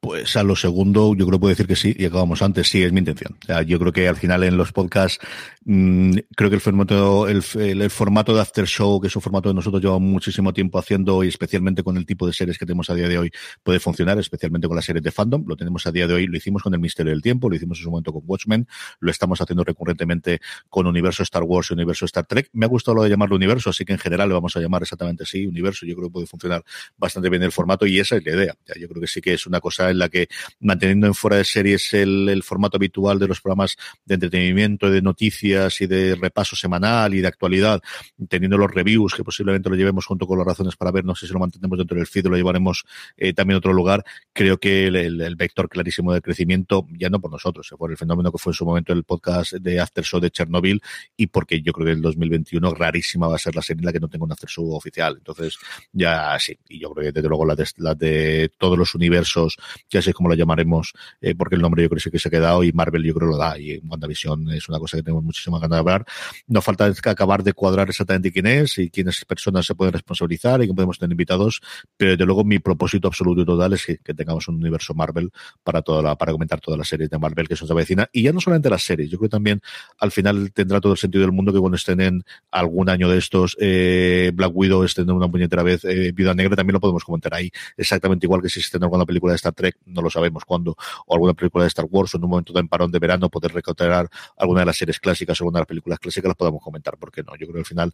Pues a lo segundo, yo creo que puedo decir que sí, y acabamos antes, sí, es mi intención. Yo creo que al final en los podcasts, mmm, creo que el formato, el, formato de After Show, que es un formato que nosotros llevamos muchísimo tiempo haciendo, y especialmente con el tipo de series que tenemos a día de hoy, puede funcionar, especialmente con las series de fandom. Lo tenemos a día de hoy, lo hicimos con el Misterio del Tiempo, lo hicimos en su momento con Watchmen, lo estamos haciendo recurrentemente con Universo Star Wars y Universo Star Trek. Me ha gustado lo de llamarlo Universo, así que en general lo vamos a llamar exactamente así, Universo. Yo creo que puede funcionar bastante bien el formato y esa es la idea. Yo creo que sí que es una cosa en la que manteniendo en fuera de series el, el formato habitual de los programas de entretenimiento, de noticias y de repaso semanal y de actualidad, teniendo los reviews que posiblemente lo llevemos junto con las razones para ver, no sé si lo mantenemos dentro del feed lo llevaremos eh, también a otro lugar, creo que el, vector clarísimo de crecimiento, ya no por nosotros, por el fenómeno que fue en su momento el podcast de After Show de Chernobyl y porque yo creo que el 2021 rarísima va a ser la serie en la que no tenga un After Show oficial. Entonces, ya sí, y yo creo que desde luego la de, la de todos los universos, ya sé cómo lo llamaremos, eh, porque el nombre yo creo que se ha quedado y Marvel yo creo lo da y WandaVision es una cosa que tenemos muchísima ganas de hablar. Nos falta acabar de cuadrar exactamente quién es y quiénes personas se pueden responsabilizar y que podemos tener invitados, pero desde luego mi propósito absoluto y total es que, tengamos un universo Marvel para toda la, para comentar todas las series de Marvel que son de vecina y ya no solamente las series, yo creo que también al final tendrá todo el sentido del mundo que cuando estén en algún año de estos eh, Black Widow estén en una puñetera vez eh, Viuda Negra también lo podemos comentar ahí. Exactamente igual que si estén en alguna película de Star Trek no lo sabemos cuándo o alguna película de Star Wars o en un momento de parón de verano poder recuperar alguna de las series clásicas o alguna de las películas clásicas las podemos comentar porque no yo creo que al final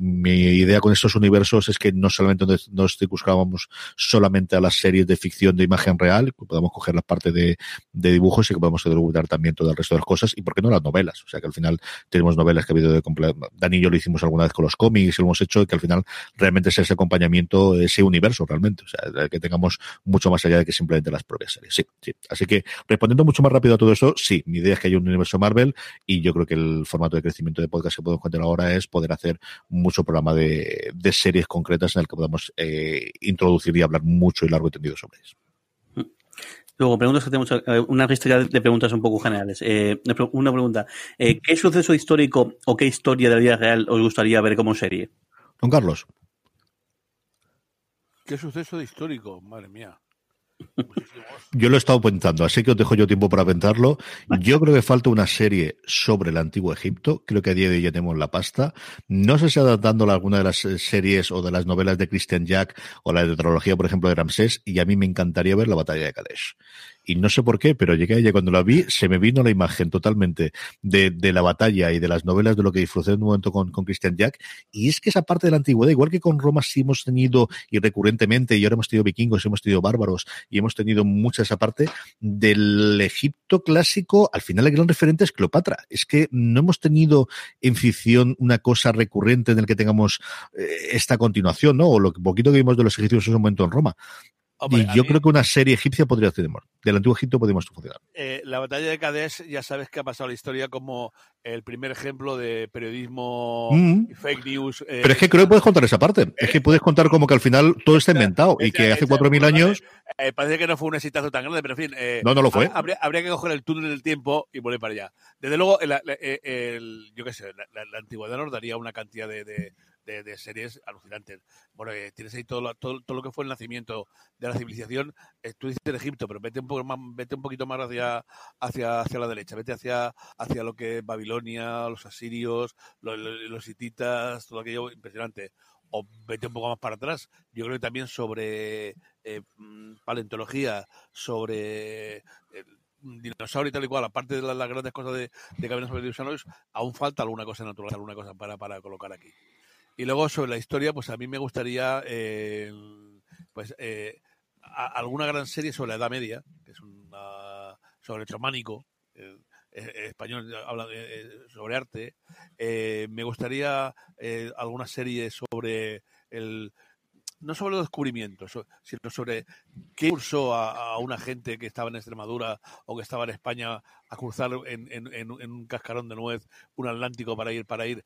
mi idea con estos universos es que no solamente nos buscábamos solamente a las series de ficción de imagen real que podamos coger la parte de, de dibujos y que podamos documentar también todo el resto de las cosas y por qué no las novelas. O sea que al final tenemos novelas que ha habido de Dani y yo lo hicimos alguna vez con los cómics lo hemos hecho y que al final realmente es ese acompañamiento ese universo realmente. O sea que tengamos mucho más allá de que simplemente las propias series. Sí, sí. así que respondiendo mucho más rápido a todo eso sí mi idea es que haya un universo Marvel y yo creo que el formato de crecimiento de podcast que podemos encontrar ahora es poder hacer mucho programa de, de series concretas en el que podamos eh, introducir y hablar mucho y largo y tendido sobre eso. Luego, preguntas que tenemos, una lista de preguntas un poco generales. Eh, una pregunta, eh, ¿qué suceso histórico o qué historia de la vida real os gustaría ver como serie? Don Carlos. ¿Qué suceso histórico? Madre mía. Yo lo he estado pensando, así que os dejo yo tiempo para pensarlo. Yo creo que falta una serie sobre el antiguo Egipto. Creo que a día de hoy ya tenemos la pasta. No sé si adaptando alguna de las series o de las novelas de Christian Jack o la de tetralogía, por ejemplo, de Ramsés. Y a mí me encantaría ver la batalla de Kadesh y no sé por qué, pero llegué a ella cuando la vi, se me vino la imagen totalmente de, de la batalla y de las novelas de lo que disfruté en un momento con, con Christian Jack, y es que esa parte de la antigüedad, igual que con Roma sí hemos tenido, y recurrentemente, y ahora hemos tenido vikingos, hemos tenido bárbaros, y hemos tenido mucha esa parte del Egipto clásico, al final el gran referente es Cleopatra, es que no hemos tenido en ficción una cosa recurrente en el que tengamos eh, esta continuación, ¿no? O lo poquito que vimos de los egipcios en un momento en Roma Hombre, y yo mí- creo que una serie egipcia podría funcionar. Del antiguo Egipto podemos funcionar. Eh, la batalla de Kadesh, ya sabes que ha pasado la historia como el primer ejemplo de periodismo Mm. y fake news. eh, Pero es que creo que puedes contar esa parte. Es que puedes contar como que al final todo está inventado y que hace esa- 4.000 años... eh, parece que no fue un exitazo tan grande, pero en fin. eh, No, no lo fue. ha- Habría, habría que coger el túnel del tiempo y volver para allá. Desde luego, el, el- el- yo qué sé, la, la- la antigüedad nos daría una cantidad de, de- de- series alucinantes. Bueno, eh, tienes ahí todo, lo- todo, todo lo que fue el nacimiento de la civilización. Eh, tú dices en Egipto, pero vete un, poco más, vete un poquito más hacia, hacia, hacia la derecha. Vete hacia, hacia lo que es Babilonia, los asirios, los, hititas, todo aquello impresionante. O vete un poco más para atrás. Yo creo que también sobre eh, mm, paleontología, sobre eh, dinosaurio y tal y cual, aparte de las, grandes cosas de, de sobre dinosaurios, aún falta alguna cosa natural, alguna cosa para, para colocar aquí. Y luego sobre la historia, pues a mí me gustaría eh, pues eh, alguna gran serie sobre la Edad Media, que es sobre el chamánico, eh, español habla sobre arte. Me gustaría alguna serie sobre el no sobre los descubrimientos, sino sobre qué cursó a, una gente que estaba en Extremadura o que estaba en España a cruzar en- en- en un cascarón de nuez un Atlántico para ir para ir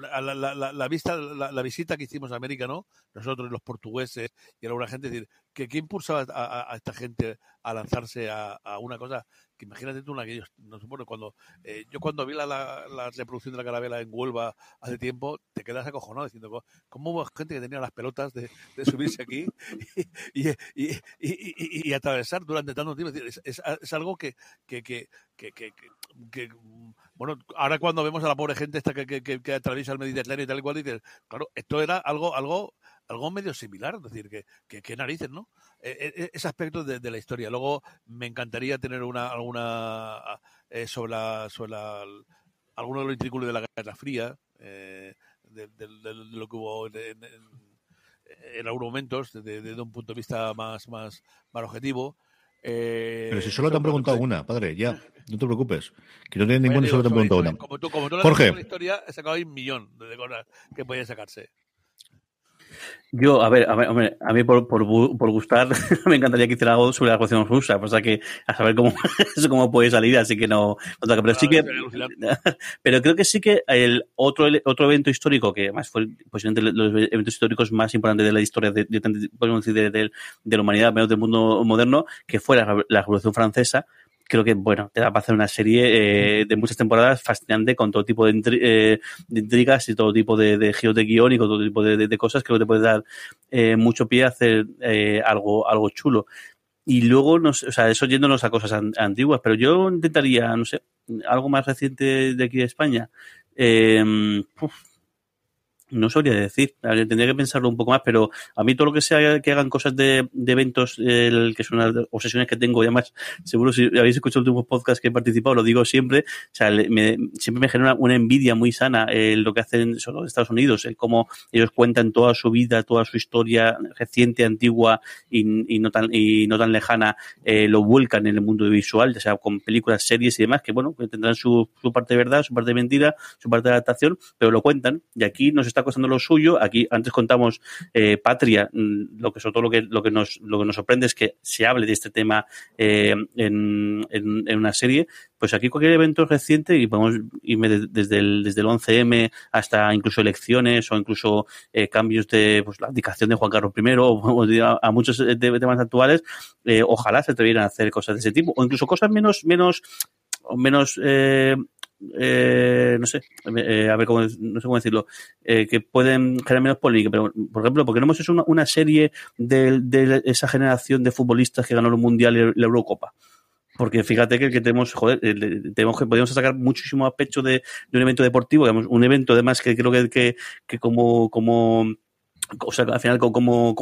la, la- la- vista, la, visita que hicimos a América, ¿no? Nosotros, los portugueses y alguna gente, decir, que ¿qué impulsaba a, esta gente a lanzarse a una cosa? Imagínate tú en aquellos, no sé, bueno, cuando, eh, yo cuando vi la, la, reproducción de la carabela en Huelva hace tiempo, te quedas acojonado diciendo, "Co- ¿cómo hubo gente que tenía las pelotas de, subirse aquí y, y, y, atravesar durante tanto tiempo? Es, algo que, que, que, que, bueno, ahora cuando vemos a la pobre gente esta que atraviesa el Mediterráneo y tal y cual, dices, claro, esto era algo, algo, algo medio similar, es decir, que, que, que narices, ¿no? Eh, eh, ese aspecto de, de la historia. Luego me encantaría tener una, alguna eh, sobre la, sobre la, alguno de los intrículos de la Guerra Fría, eh, de, de- de- lo que hubo en, en- algunos momentos, desde, un punto de vista más, más, más objetivo. Eh, Pero si solo te han preguntado una, padre, ya. No te preocupes. Que no tienen ninguna y solo te han preguntado una. Como tú, como tú la historia, he sacado ahí un millón de cosas que podían sacarse. Yo, a ver, a, ver, a mí por, por, por gustar me encantaría que hiciera algo sobre la revolución rusa, o sea que a saber cómo cómo puede salir, así que no, pero sí que pero creo que sí que el otro ele- otro evento histórico que además fue posiblemente los eventos históricos más importantes de la historia de, de- de la humanidad, menos del mundo moderno, que fue la, la Revolución Francesa. Creo que, bueno, te da para hacer una serie eh, de muchas temporadas fascinante con todo tipo de, intri- eh, de intrigas y todo tipo de, de giros de guion y con todo tipo de, de- de cosas. Creo que te puede dar eh, mucho pie a hacer eh, algo, algo chulo. Y luego, no sé, o sea, eso yéndonos a cosas an- antiguas, pero yo intentaría, no sé, algo más reciente de aquí de España. Eh, uf, no sabría decir, tendría que pensarlo un poco más, pero a mí todo lo que sea que hagan cosas de, de eventos, el, que son unas obsesiones que tengo, y además, seguro si habéis escuchado los últimos podcasts que he participado, lo digo siempre, o sea, me- siempre me genera una envidia muy sana eh, lo que hacen solo Estados Unidos, el cómo ellos cuentan toda su vida, toda su historia reciente, antigua y, y no tan y no tan lejana, eh, lo vuelcan en el mundo visual, ya sea con películas, series y demás, que bueno, que tendrán su, su parte de verdad, su parte de mentira, su parte de adaptación, pero lo cuentan. Y aquí nos está costando lo suyo. Aquí antes contamos eh, Patria, mm, lo que sobre todo lo que, lo que nos, lo que nos sorprende es que se hable de este tema eh, en, en, en una serie. Pues aquí cualquier evento reciente y podemos irme de- desde el, desde el 11M hasta incluso elecciones o incluso eh, cambios de pues, la abdicación de Juan Carlos I o, a, muchos de- de temas actuales, eh, ojalá se atrevieran a hacer cosas de ese tipo o incluso cosas menos, menos, menos eh, eh, no sé, eh, a ver cómo, no sé cómo decirlo, eh, que pueden generar menos polémica, pero por ejemplo, porque no hemos hecho una, serie de, esa generación de futbolistas que ganó el Mundial y la Eurocopa. Porque fíjate que, que tenemos, joder, eh, tenemos que podemos sacar muchísimo a pecho de, un evento deportivo, un evento además que creo que, que, que como, como o sea, al final co- como,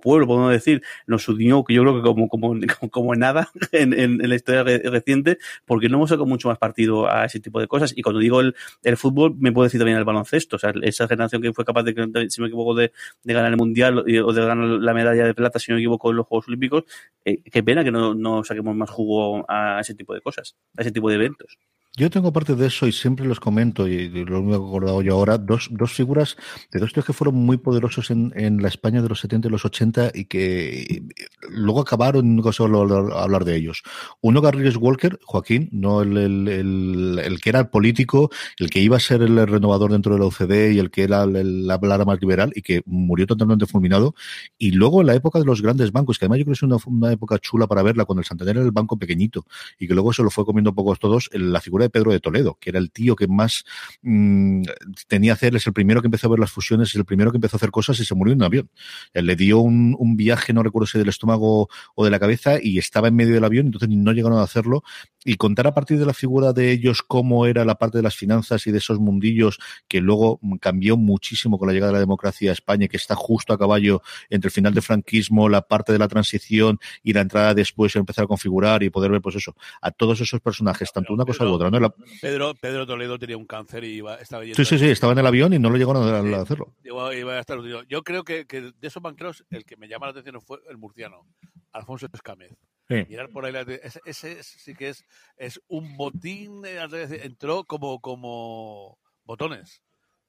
pueblo, podemos decir, nos unió, que yo creo que como, como, como nada en, la historia re- reciente, porque no hemos sacado mucho más partido a ese tipo de cosas. Y cuando digo el, fútbol, me puedo decir también el baloncesto. O sea, esa generación que fue capaz de, si me equivoco, de, ganar el Mundial o de ganar la medalla de plata, si no me equivoco, en los Juegos Olímpicos, eh, qué pena que no saquemos más jugo a ese tipo de cosas, a ese tipo de eventos. Yo tengo parte de eso y siempre los comento, y lo único he acordado yo ahora, dos, dos figuras de dos tíos que fueron muy poderosos en, en la España de los 70 y los 80 y que luego acabaron, no solo hablar de ellos. Uno, Garrigues Walker, Joaquín, no el, el, el, el, que era el político, el que iba a ser el renovador dentro de la UCD y el que era la palabra más liberal y que murió totalmente fulminado. Y luego en la época de los grandes bancos, que además yo creo que es una, una época chula para verla, cuando el Santander era el banco pequeñito y que luego se lo fue comiendo pocos todos, la figura de Pedro de Toledo, que era el tío que más mmm, tenía hacer, es el primero que empezó a ver las fusiones, es el primero que empezó a hacer cosas y se murió en un avión. Él le dio un, un, viaje, no recuerdo si del estómago o de la cabeza, y estaba en medio del avión, entonces no llegaron a hacerlo. Y contar a partir de la figura de ellos cómo era la parte de las finanzas y de esos mundillos que luego cambió muchísimo con la llegada de la democracia a España, que está justo a caballo entre el final del franquismo, la parte de la transición y la entrada después, empezar a configurar y poder ver, pues eso, a todos esos personajes, tanto una cosa u otra. ¿no? La... Pedro, Pedro Toledo tenía un cáncer y iba, estaba Sí, sí, sí, estaba en el avión y no lo llegaron a, a hacerlo. Iba, iba a estar, yo creo que, que, de esos banqueros el que me llama la atención fue el murciano, Alfonso Escámez. Sí. Mirar por ahí, ese, ese, sí que es, es un botín, entró como, como botones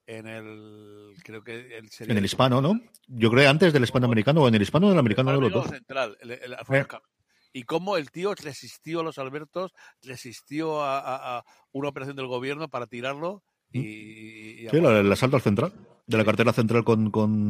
en el creo que el en el hispano no yo creo antes del hispano americano o en el hispano del americano el de los dos central el, el, el eh. y cómo el tío resistió a los Albertos resistió a, a, a, una operación del gobierno para tirarlo y, y sí, el asalto al central de la cartera central con, con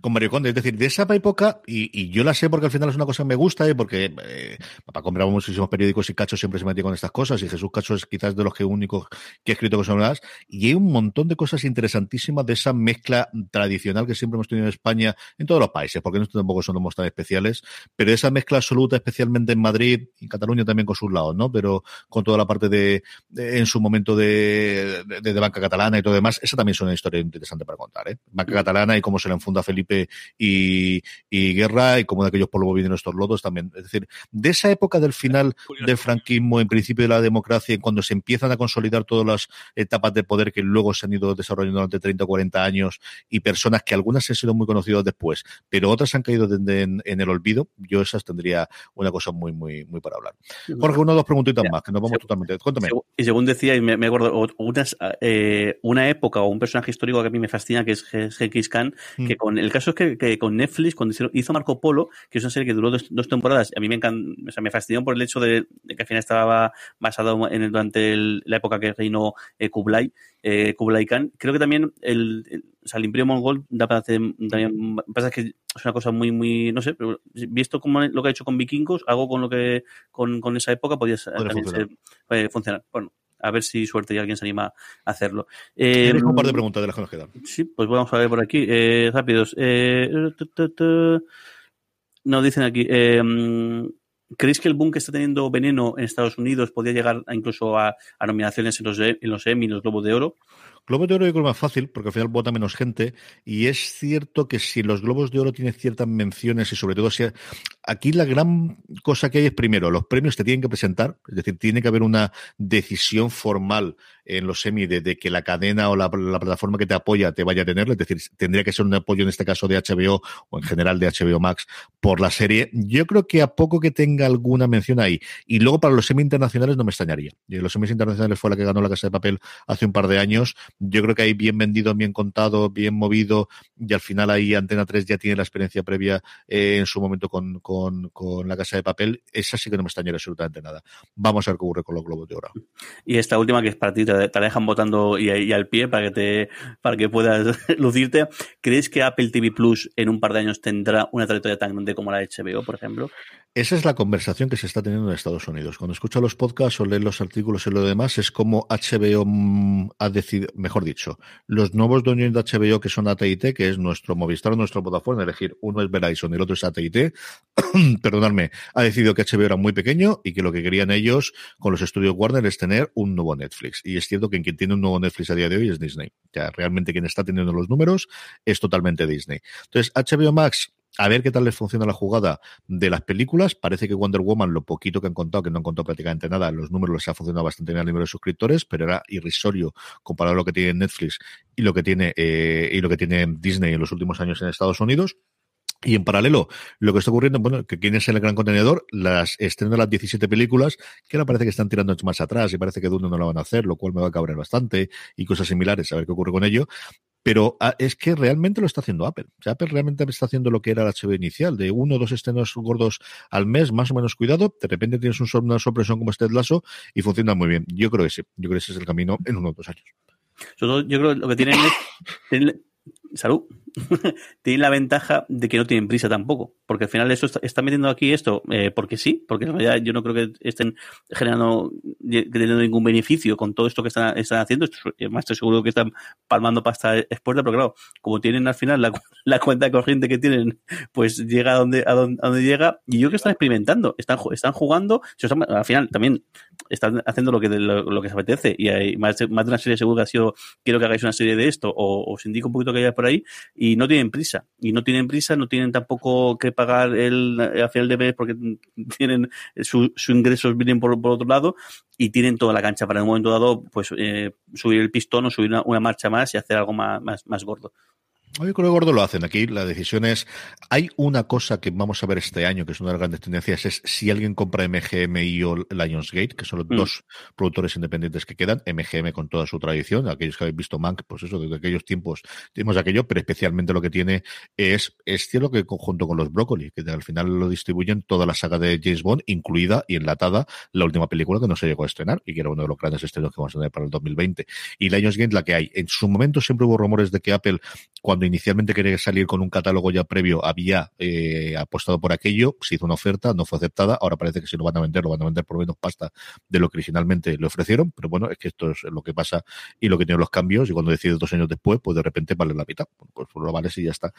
Con Mario Conde, es decir, de esa época, y, yo la sé porque al final es una cosa que me gusta, y porque eh, papá compraba muchísimos periódicos y Cacho siempre se metía con estas cosas, y Jesús Cacho es quizás de los que únicos que ha escrito cosas nuevas, y hay un montón de cosas interesantísimas de esa mezcla tradicional que siempre hemos tenido en España, en todos los países, porque nosotros tampoco somos tan especiales, pero esa mezcla absoluta, especialmente en Madrid y Cataluña también con sus lados, ¿no? Pero con toda la parte de, en su momento de, de, de, banca catalana y todo demás, esa también es una historia interesante para contar, ¿eh? Banca catalana y cómo se funda Felipe y, y, Guerra y como de aquellos polvos vienen estos lodos también. Es decir, de esa época del final del franquismo, en principio de la democracia, cuando se empiezan a consolidar todas las etapas de poder que luego se han ido desarrollando durante 30 o 40 años y personas que algunas han sido muy conocidas después, pero otras han caído en, en, en el olvido, yo esas tendría una cosa muy, muy, muy para hablar. Jorge, una o dos preguntitas ya, más, que nos vamos totalmente. Cuéntame. Y según decía, y me, me acuerdo, unas, eh, una época o un personaje histórico que a mí me fascina, que es Genghis Khan, mm. Que con el caso es que, que, con Netflix, cuando hizo Marco Polo, que es una serie que duró dos, dos temporadas, a mí me encanta, o sea, me fascinó por el hecho de, de, que al final estaba basado en, durante el, la época que reinó eh, Kublai, eh, Kublai Khan. Creo que también el, el, o sea, el Imperio Mongol da para hacer, también, pasa que es una cosa muy, muy, no sé, pero visto como lo que ha hecho con vikingos, algo con lo que, con, con esa época podía también funcionar. Ser, eh, funcionar. Bueno, a ver si suerte y alguien se anima a hacerlo. Eh, un par de preguntas de las que nos quedan. Sí, pues vamos a ver por aquí. Eh, rápidos. Eh, nos dicen aquí. Eh, ¿Creéis que el boom que está teniendo Veneno en Estados Unidos podría llegar a, incluso a, a, nominaciones en los, en los Emmy, en los Globos de Oro? Globo de Oro yo creo más fácil, porque al final vota menos gente, y es cierto que si los Globos de Oro tienen ciertas menciones, y sobre todo si aquí la gran cosa que hay es primero, los premios te tienen que presentar, es decir, tiene que haber una decisión formal en los semi de, que la cadena o la, la, plataforma que te apoya te vaya a tener, es decir, tendría que ser un apoyo en este caso de HBO o en general de HBO Max por la serie. Yo creo que a poco que tenga alguna mención ahí, y luego para los semi internacionales no me extrañaría. Los semis internacionales fue la que ganó la Casa de Papel hace un par de años, yo creo que ahí bien vendido, bien contado, bien movido, y al final ahí Antena 3 ya tiene la experiencia previa eh, en su momento con, con, la Casa de Papel. Esa sí que no me extrañaría absolutamente nada. Vamos a ver qué ocurre con los Globos de Oro. Y esta última que es para ti, te, te dejan votando y, y, al pie para que te para que puedas lucirte. ¿Crees que Apple TV Plus en un par de años tendrá una trayectoria tan grande como la de HBO, por ejemplo? Esa es la conversación que se está teniendo en Estados Unidos. Cuando escucho los podcasts o leo los artículos y lo demás, es como HBO ha decidido, mejor dicho, los nuevos dueños de HBO que son AT&T, que es nuestro Movistar, nuestro Vodafone, elegir uno es Verizon y el otro es AT&T, perdonadme, ha decidido que HBO era muy pequeño y que lo que querían ellos con los estudios Warner es tener un nuevo Netflix. Y es cierto que quien tiene un nuevo Netflix a día de hoy es Disney. Ya realmente quien está teniendo los números es totalmente Disney. Entonces, HBO Max a ver qué tal les funciona la jugada de las películas. Parece que Wonder Woman, lo poquito que han contado, que no han contado prácticamente nada, los números les ha funcionado bastante bien al nivel de suscriptores, pero era irrisorio comparado a lo que tiene Netflix y lo que tiene, eh, y lo que tiene Disney en los últimos años en Estados Unidos. Y en paralelo, lo que está ocurriendo, bueno, que quién es el gran contenedor, las estrenan las 17 películas, que ahora parece que están tirando más atrás y parece que Dune no lo van a hacer, lo cual me va a cabrear bastante y cosas similares, a ver qué ocurre con ello. Pero ah, es que realmente lo está haciendo Apple. Apple realmente está haciendo lo que era el HBO inicial, de uno o dos estrenos gordos al mes, más o menos cuidado. De repente tienes un, una sorpresión como este Lasso y funciona muy bien. Yo creo que sí. Yo creo que ese es el camino en uno o dos años. yo creo que lo que tienen es. Salud. tienen la ventaja de que no tienen prisa tampoco, porque al final eso está, metiendo aquí esto eh, porque sí, porque en realidad yo no creo que estén generando teniendo ningún beneficio con todo esto que están, están haciendo. Más estoy seguro que están palmando pasta expuesta, pero claro, como tienen al final la, la cuenta corriente que tienen, pues llega a donde, a donde, llega. Y yo que están experimentando, están, están jugando, al final también están haciendo lo que lo, que se apetece. Y hay más de, más de una serie seguro que ha sido quiero que hagáis una serie de esto, o os indico un poquito que haya por ahí, y no tienen prisa. Y no tienen prisa, no tienen tampoco que pagar el a final de mes porque tienen sus su ingresos vienen por, por, otro lado y tienen toda la cancha para en un momento dado pues eh, subir el pistón o subir una, una, marcha más y hacer algo más, más, más gordo. Yo creo que Gordo lo hacen aquí. La decisión es. Hay una cosa que vamos a ver este año, que es una de las grandes tendencias, es si alguien compra MGM y o Lionsgate, que son los mm. dos productores independientes que quedan. MGM con toda su tradición. Aquellos que habéis visto Mank, pues eso, desde aquellos tiempos tenemos aquello, pero especialmente lo que tiene es, es cierto que junto con los Broccoli, que al final lo distribuyen toda la saga de James Bond, incluida y enlatada la última película que no se llegó a estrenar y que era uno de los grandes estrenos que vamos a tener para el 2020. Y Lionsgate, la que hay. En su momento siempre hubo rumores de que Apple, cuando inicialmente quería salir con un catálogo ya previo, había eh, apostado por aquello, se hizo una oferta, no fue aceptada, ahora parece que si lo van a vender, lo van a vender por menos pasta de lo que originalmente le ofrecieron, pero bueno, es que esto es lo que pasa y lo que tienen los cambios, y cuando decides dos años después, pues de repente vale la mitad, pues, lo vale y ya está.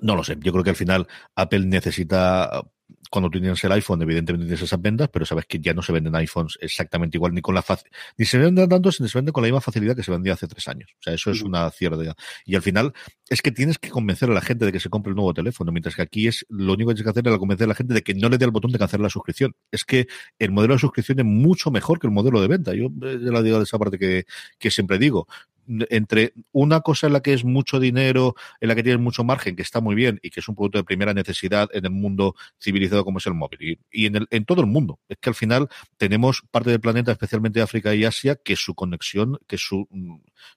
No lo sé, yo creo que al final Apple necesita cuando tú tienes el iPhone, evidentemente tienes esas ventas, pero sabes que ya no se venden iPhones exactamente igual, ni con la ni se venden tanto, ni se venden con la misma facilidad que se vendía hace tres años. O sea, eso es una cierta. Y al final, es que tienes que convencer a la gente de que se compre el nuevo teléfono, mientras que aquí es lo único que tienes que hacer es convencer a la gente de que no le dé el botón de cancelar la suscripción. Es que el modelo de suscripción es mucho mejor que el modelo de venta. Yo eh, ya la digo de esa parte que, que siempre digo entre una cosa en la que es mucho dinero, en la que tienes mucho margen, que está muy bien y que es un producto de primera necesidad en el mundo civilizado como es el móvil y, en, el, en todo el mundo. Es que al final tenemos parte del planeta, especialmente África y Asia, que su conexión, que su,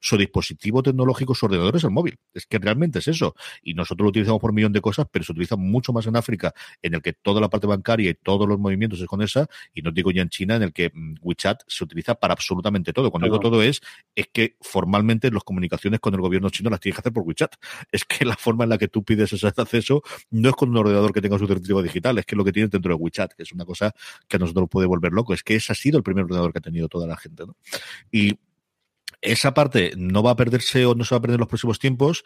su dispositivo tecnológico, su ordenador es el móvil. Es que realmente es eso. Y nosotros lo utilizamos por un millón de cosas, pero se utiliza mucho más en África, en el que toda la parte bancaria y todos los movimientos es con esa, y no digo ya en China, en el que mm, WeChat se utiliza para absolutamente todo. Cuando digo todo es, es que formalmente las comunicaciones con el gobierno chino las tienes que hacer por WeChat. Es que la forma en la que tú pides ese acceso no es con un ordenador que tenga su certificado digital, es que lo que tienes dentro de WeChat, que es una cosa que a nosotros puede volver loco. Es que ese ha sido el primer ordenador que ha tenido toda la gente. ¿no? Y esa parte no va a perderse o no se va a perder en los próximos tiempos,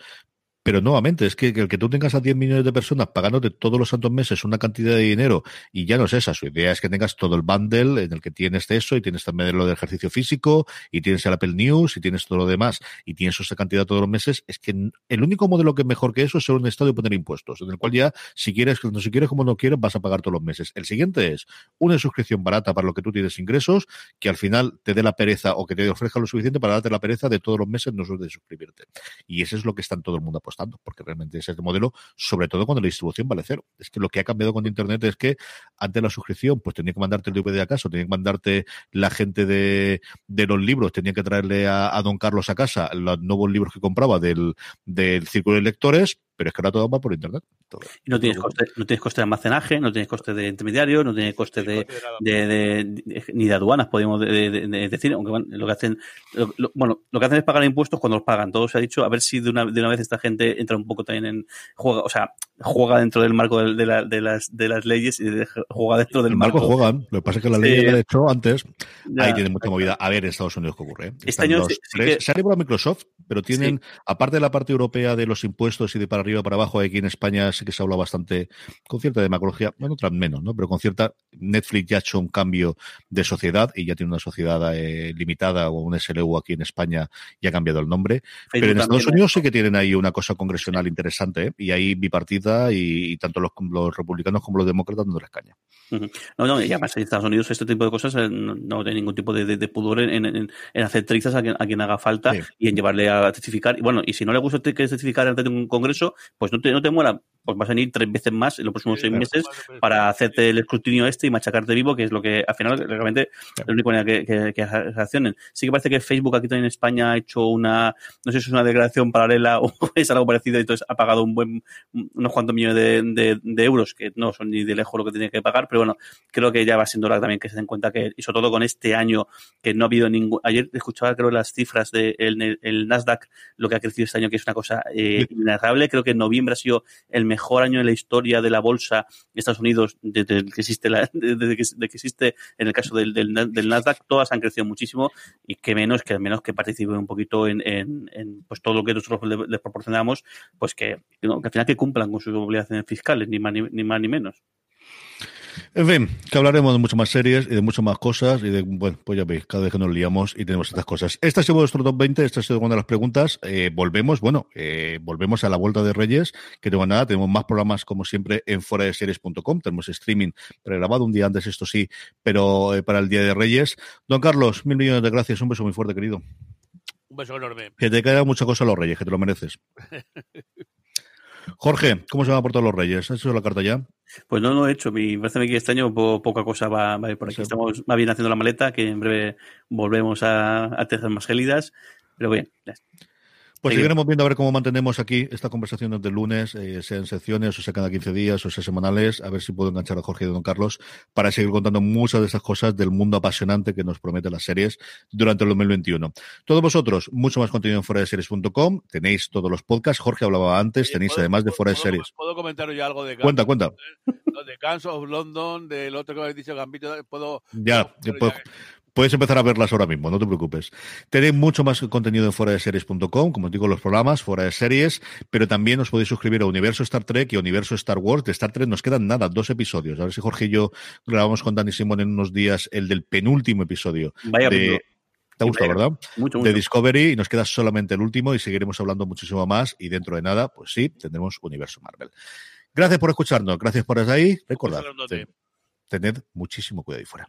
pero nuevamente, es que, el que tú tengas a 10 millones de personas pagándote todos los santos meses una cantidad de dinero y ya no es esa, su idea es que tengas todo el bundle en el que tienes eso y tienes también lo del ejercicio físico y tienes el Apple News y tienes todo lo demás y tienes esa cantidad todos los meses, es que el único modelo que es mejor que eso es ser un estado y poner impuestos, en el cual ya si quieres, no si quieres como no quieres, vas a pagar todos los meses. El siguiente es una suscripción barata para lo que tú tienes ingresos, que al final te dé la pereza o que te ofrezca lo suficiente para darte la pereza de todos los meses no de suscribirte. Y eso es lo que están todo el mundo apostando porque realmente ese es el modelo, sobre todo cuando la distribución vale cero. Es que lo que ha cambiado con Internet es que antes la suscripción, pues tenía que mandarte el DVD a casa, tenía que mandarte la gente de, los libros, tenía que traerle a, Don Carlos a casa los nuevos libros que compraba del, del círculo de lectores, pero es que ahora todo va por internet. Y no tienes, coste, no tienes coste de almacenaje, no tienes coste de intermediario, no tienes coste de, ni de aduanas, podemos decir, aunque bueno, lo que hacen, bueno, lo que hacen es pagar impuestos cuando los pagan. Todo se ha dicho, a ver si de una, de una vez esta gente entra un poco también en juega, o sea, juega dentro del marco de, las, de las leyes y juega dentro del el marco. juegan, lo que pasa es que la ley que ha hecho antes, ahí tiene mucha movida. A ver en Estados Unidos qué ocurre. ¿eh? Este año Se ha a Microsoft, pero tienen, aparte de la parte europea de los impuestos y de para arriba para abajo. Aquí en España sí que se habla bastante con cierta demagogia, bueno, otras menos, ¿no? Pero con cierta. Netflix ya ha hecho un cambio de sociedad y ya tiene una sociedad eh, limitada o un SLU aquí en España y ha cambiado el nombre. Pero en Estados Unidos sí que tienen ahí una cosa congresional interesante ¿eh? y ahí bipartida y, y tanto los, los, republicanos como los demócratas no les caña. No, no, y además en Estados Unidos este tipo de cosas eh, no, no tiene ningún tipo de, de, de pudor en, en, en, hacer trizas a quien, a quien haga falta sí. y en llevarle a testificar. Y bueno, y si no le gusta que testificar ante un congreso, pues no te, no te muera pues vas a venir tres veces más en los próximos sí, seis meses para hacerte el escrutinio este y machacarte vivo, que es lo que al final realmente es la única manera que, que, que reaccionen. Sí que parece que Facebook aquí también en España ha hecho una, no sé si es una declaración paralela o es algo parecido, y entonces ha pagado un buen, unos cuantos millones de, de, de, euros, que no son ni de lejos lo que tiene que pagar, pero bueno, creo que ya va siendo hora también que se den cuenta que, y sobre todo con este año, que no ha habido ningún, ayer escuchaba creo las cifras del de el, el Nasdaq, lo que ha crecido este año, que es una cosa eh, inenarrable, creo que en noviembre ha sido el mejor año en la historia de la bolsa de Estados Unidos desde que existe, la, desde que, que existe en el caso del, del, del, Nasdaq, todas han crecido muchísimo y que menos que menos que participen un poquito en, pues todo lo que nosotros les, proporcionamos, pues que, que al final que cumplan con sus obligaciones fiscales, ni más ni, ni más ni menos. En fin, que hablaremos de muchas más series y de muchas más cosas y de, bueno, pues ya veis, cada vez que nos liamos y tenemos estas cosas. Esta ha sido nuestro top 20, esta ha sido una de las preguntas. Eh, volvemos, bueno, eh, volvemos a la vuelta de Reyes, que tengo nada, tenemos más programas como siempre en fuera de series.com, tenemos streaming pregrabado un día antes, esto sí, pero eh, para el Día de Reyes. Don Carlos, mil millones de gracias, un beso muy fuerte, querido. Un beso enorme. Que te queda mucha cosa a los Reyes, que te lo mereces. Jorge, ¿cómo se van a portar los Reyes? ¿Has hecho la carta ya? Pues no lo no he hecho. Me parece que este año po poca cosa va, va, a ir por aquí. Sí. Estamos más bien haciendo la maleta, que en breve volvemos a, a más gélidas. Pero bien. Pues sí. seguiremos viendo a ver cómo mantenemos aquí esta conversación desde el lunes, eh, sea en secciones, o sea cada 15 días, o sea semanales, a ver si puedo enganchar a Jorge y a Don Carlos para seguir contando muchas de esas cosas del mundo apasionante que nos promete las series durante el 2021. Todos vosotros, mucho más contenido en fuera de series.com, tenéis todos los podcasts, Jorge hablaba antes, tenéis ¿puedo, además de fuera de series. ¿Puedo comentar ya algo de Guns Cuenta, cuenta. De Guns of London, del otro que habéis dicho, Gambito, puedo... Ya, puedo, ya Puedes empezar a verlas ahora mismo, no te preocupes. Tenéis mucho más contenido en fuera de series.com, como digo, los programas, fuera de series, pero también os podéis suscribir a Universo Star Trek y Universo Star Wars. De Star Trek nos quedan nada, dos episodios. A ver si Jorge y yo grabamos con Dani Simón en unos días el del penúltimo episodio. Vaya de... ¿Te ha gustado, verdad? Mucho, mucho. De Discovery y nos queda solamente el último y seguiremos hablando muchísimo más y dentro de nada, pues sí, tendremos Universo Marvel. Gracias por escucharnos, gracias por estar ahí. Recordad, tened muchísimo cuidado ahí fuera.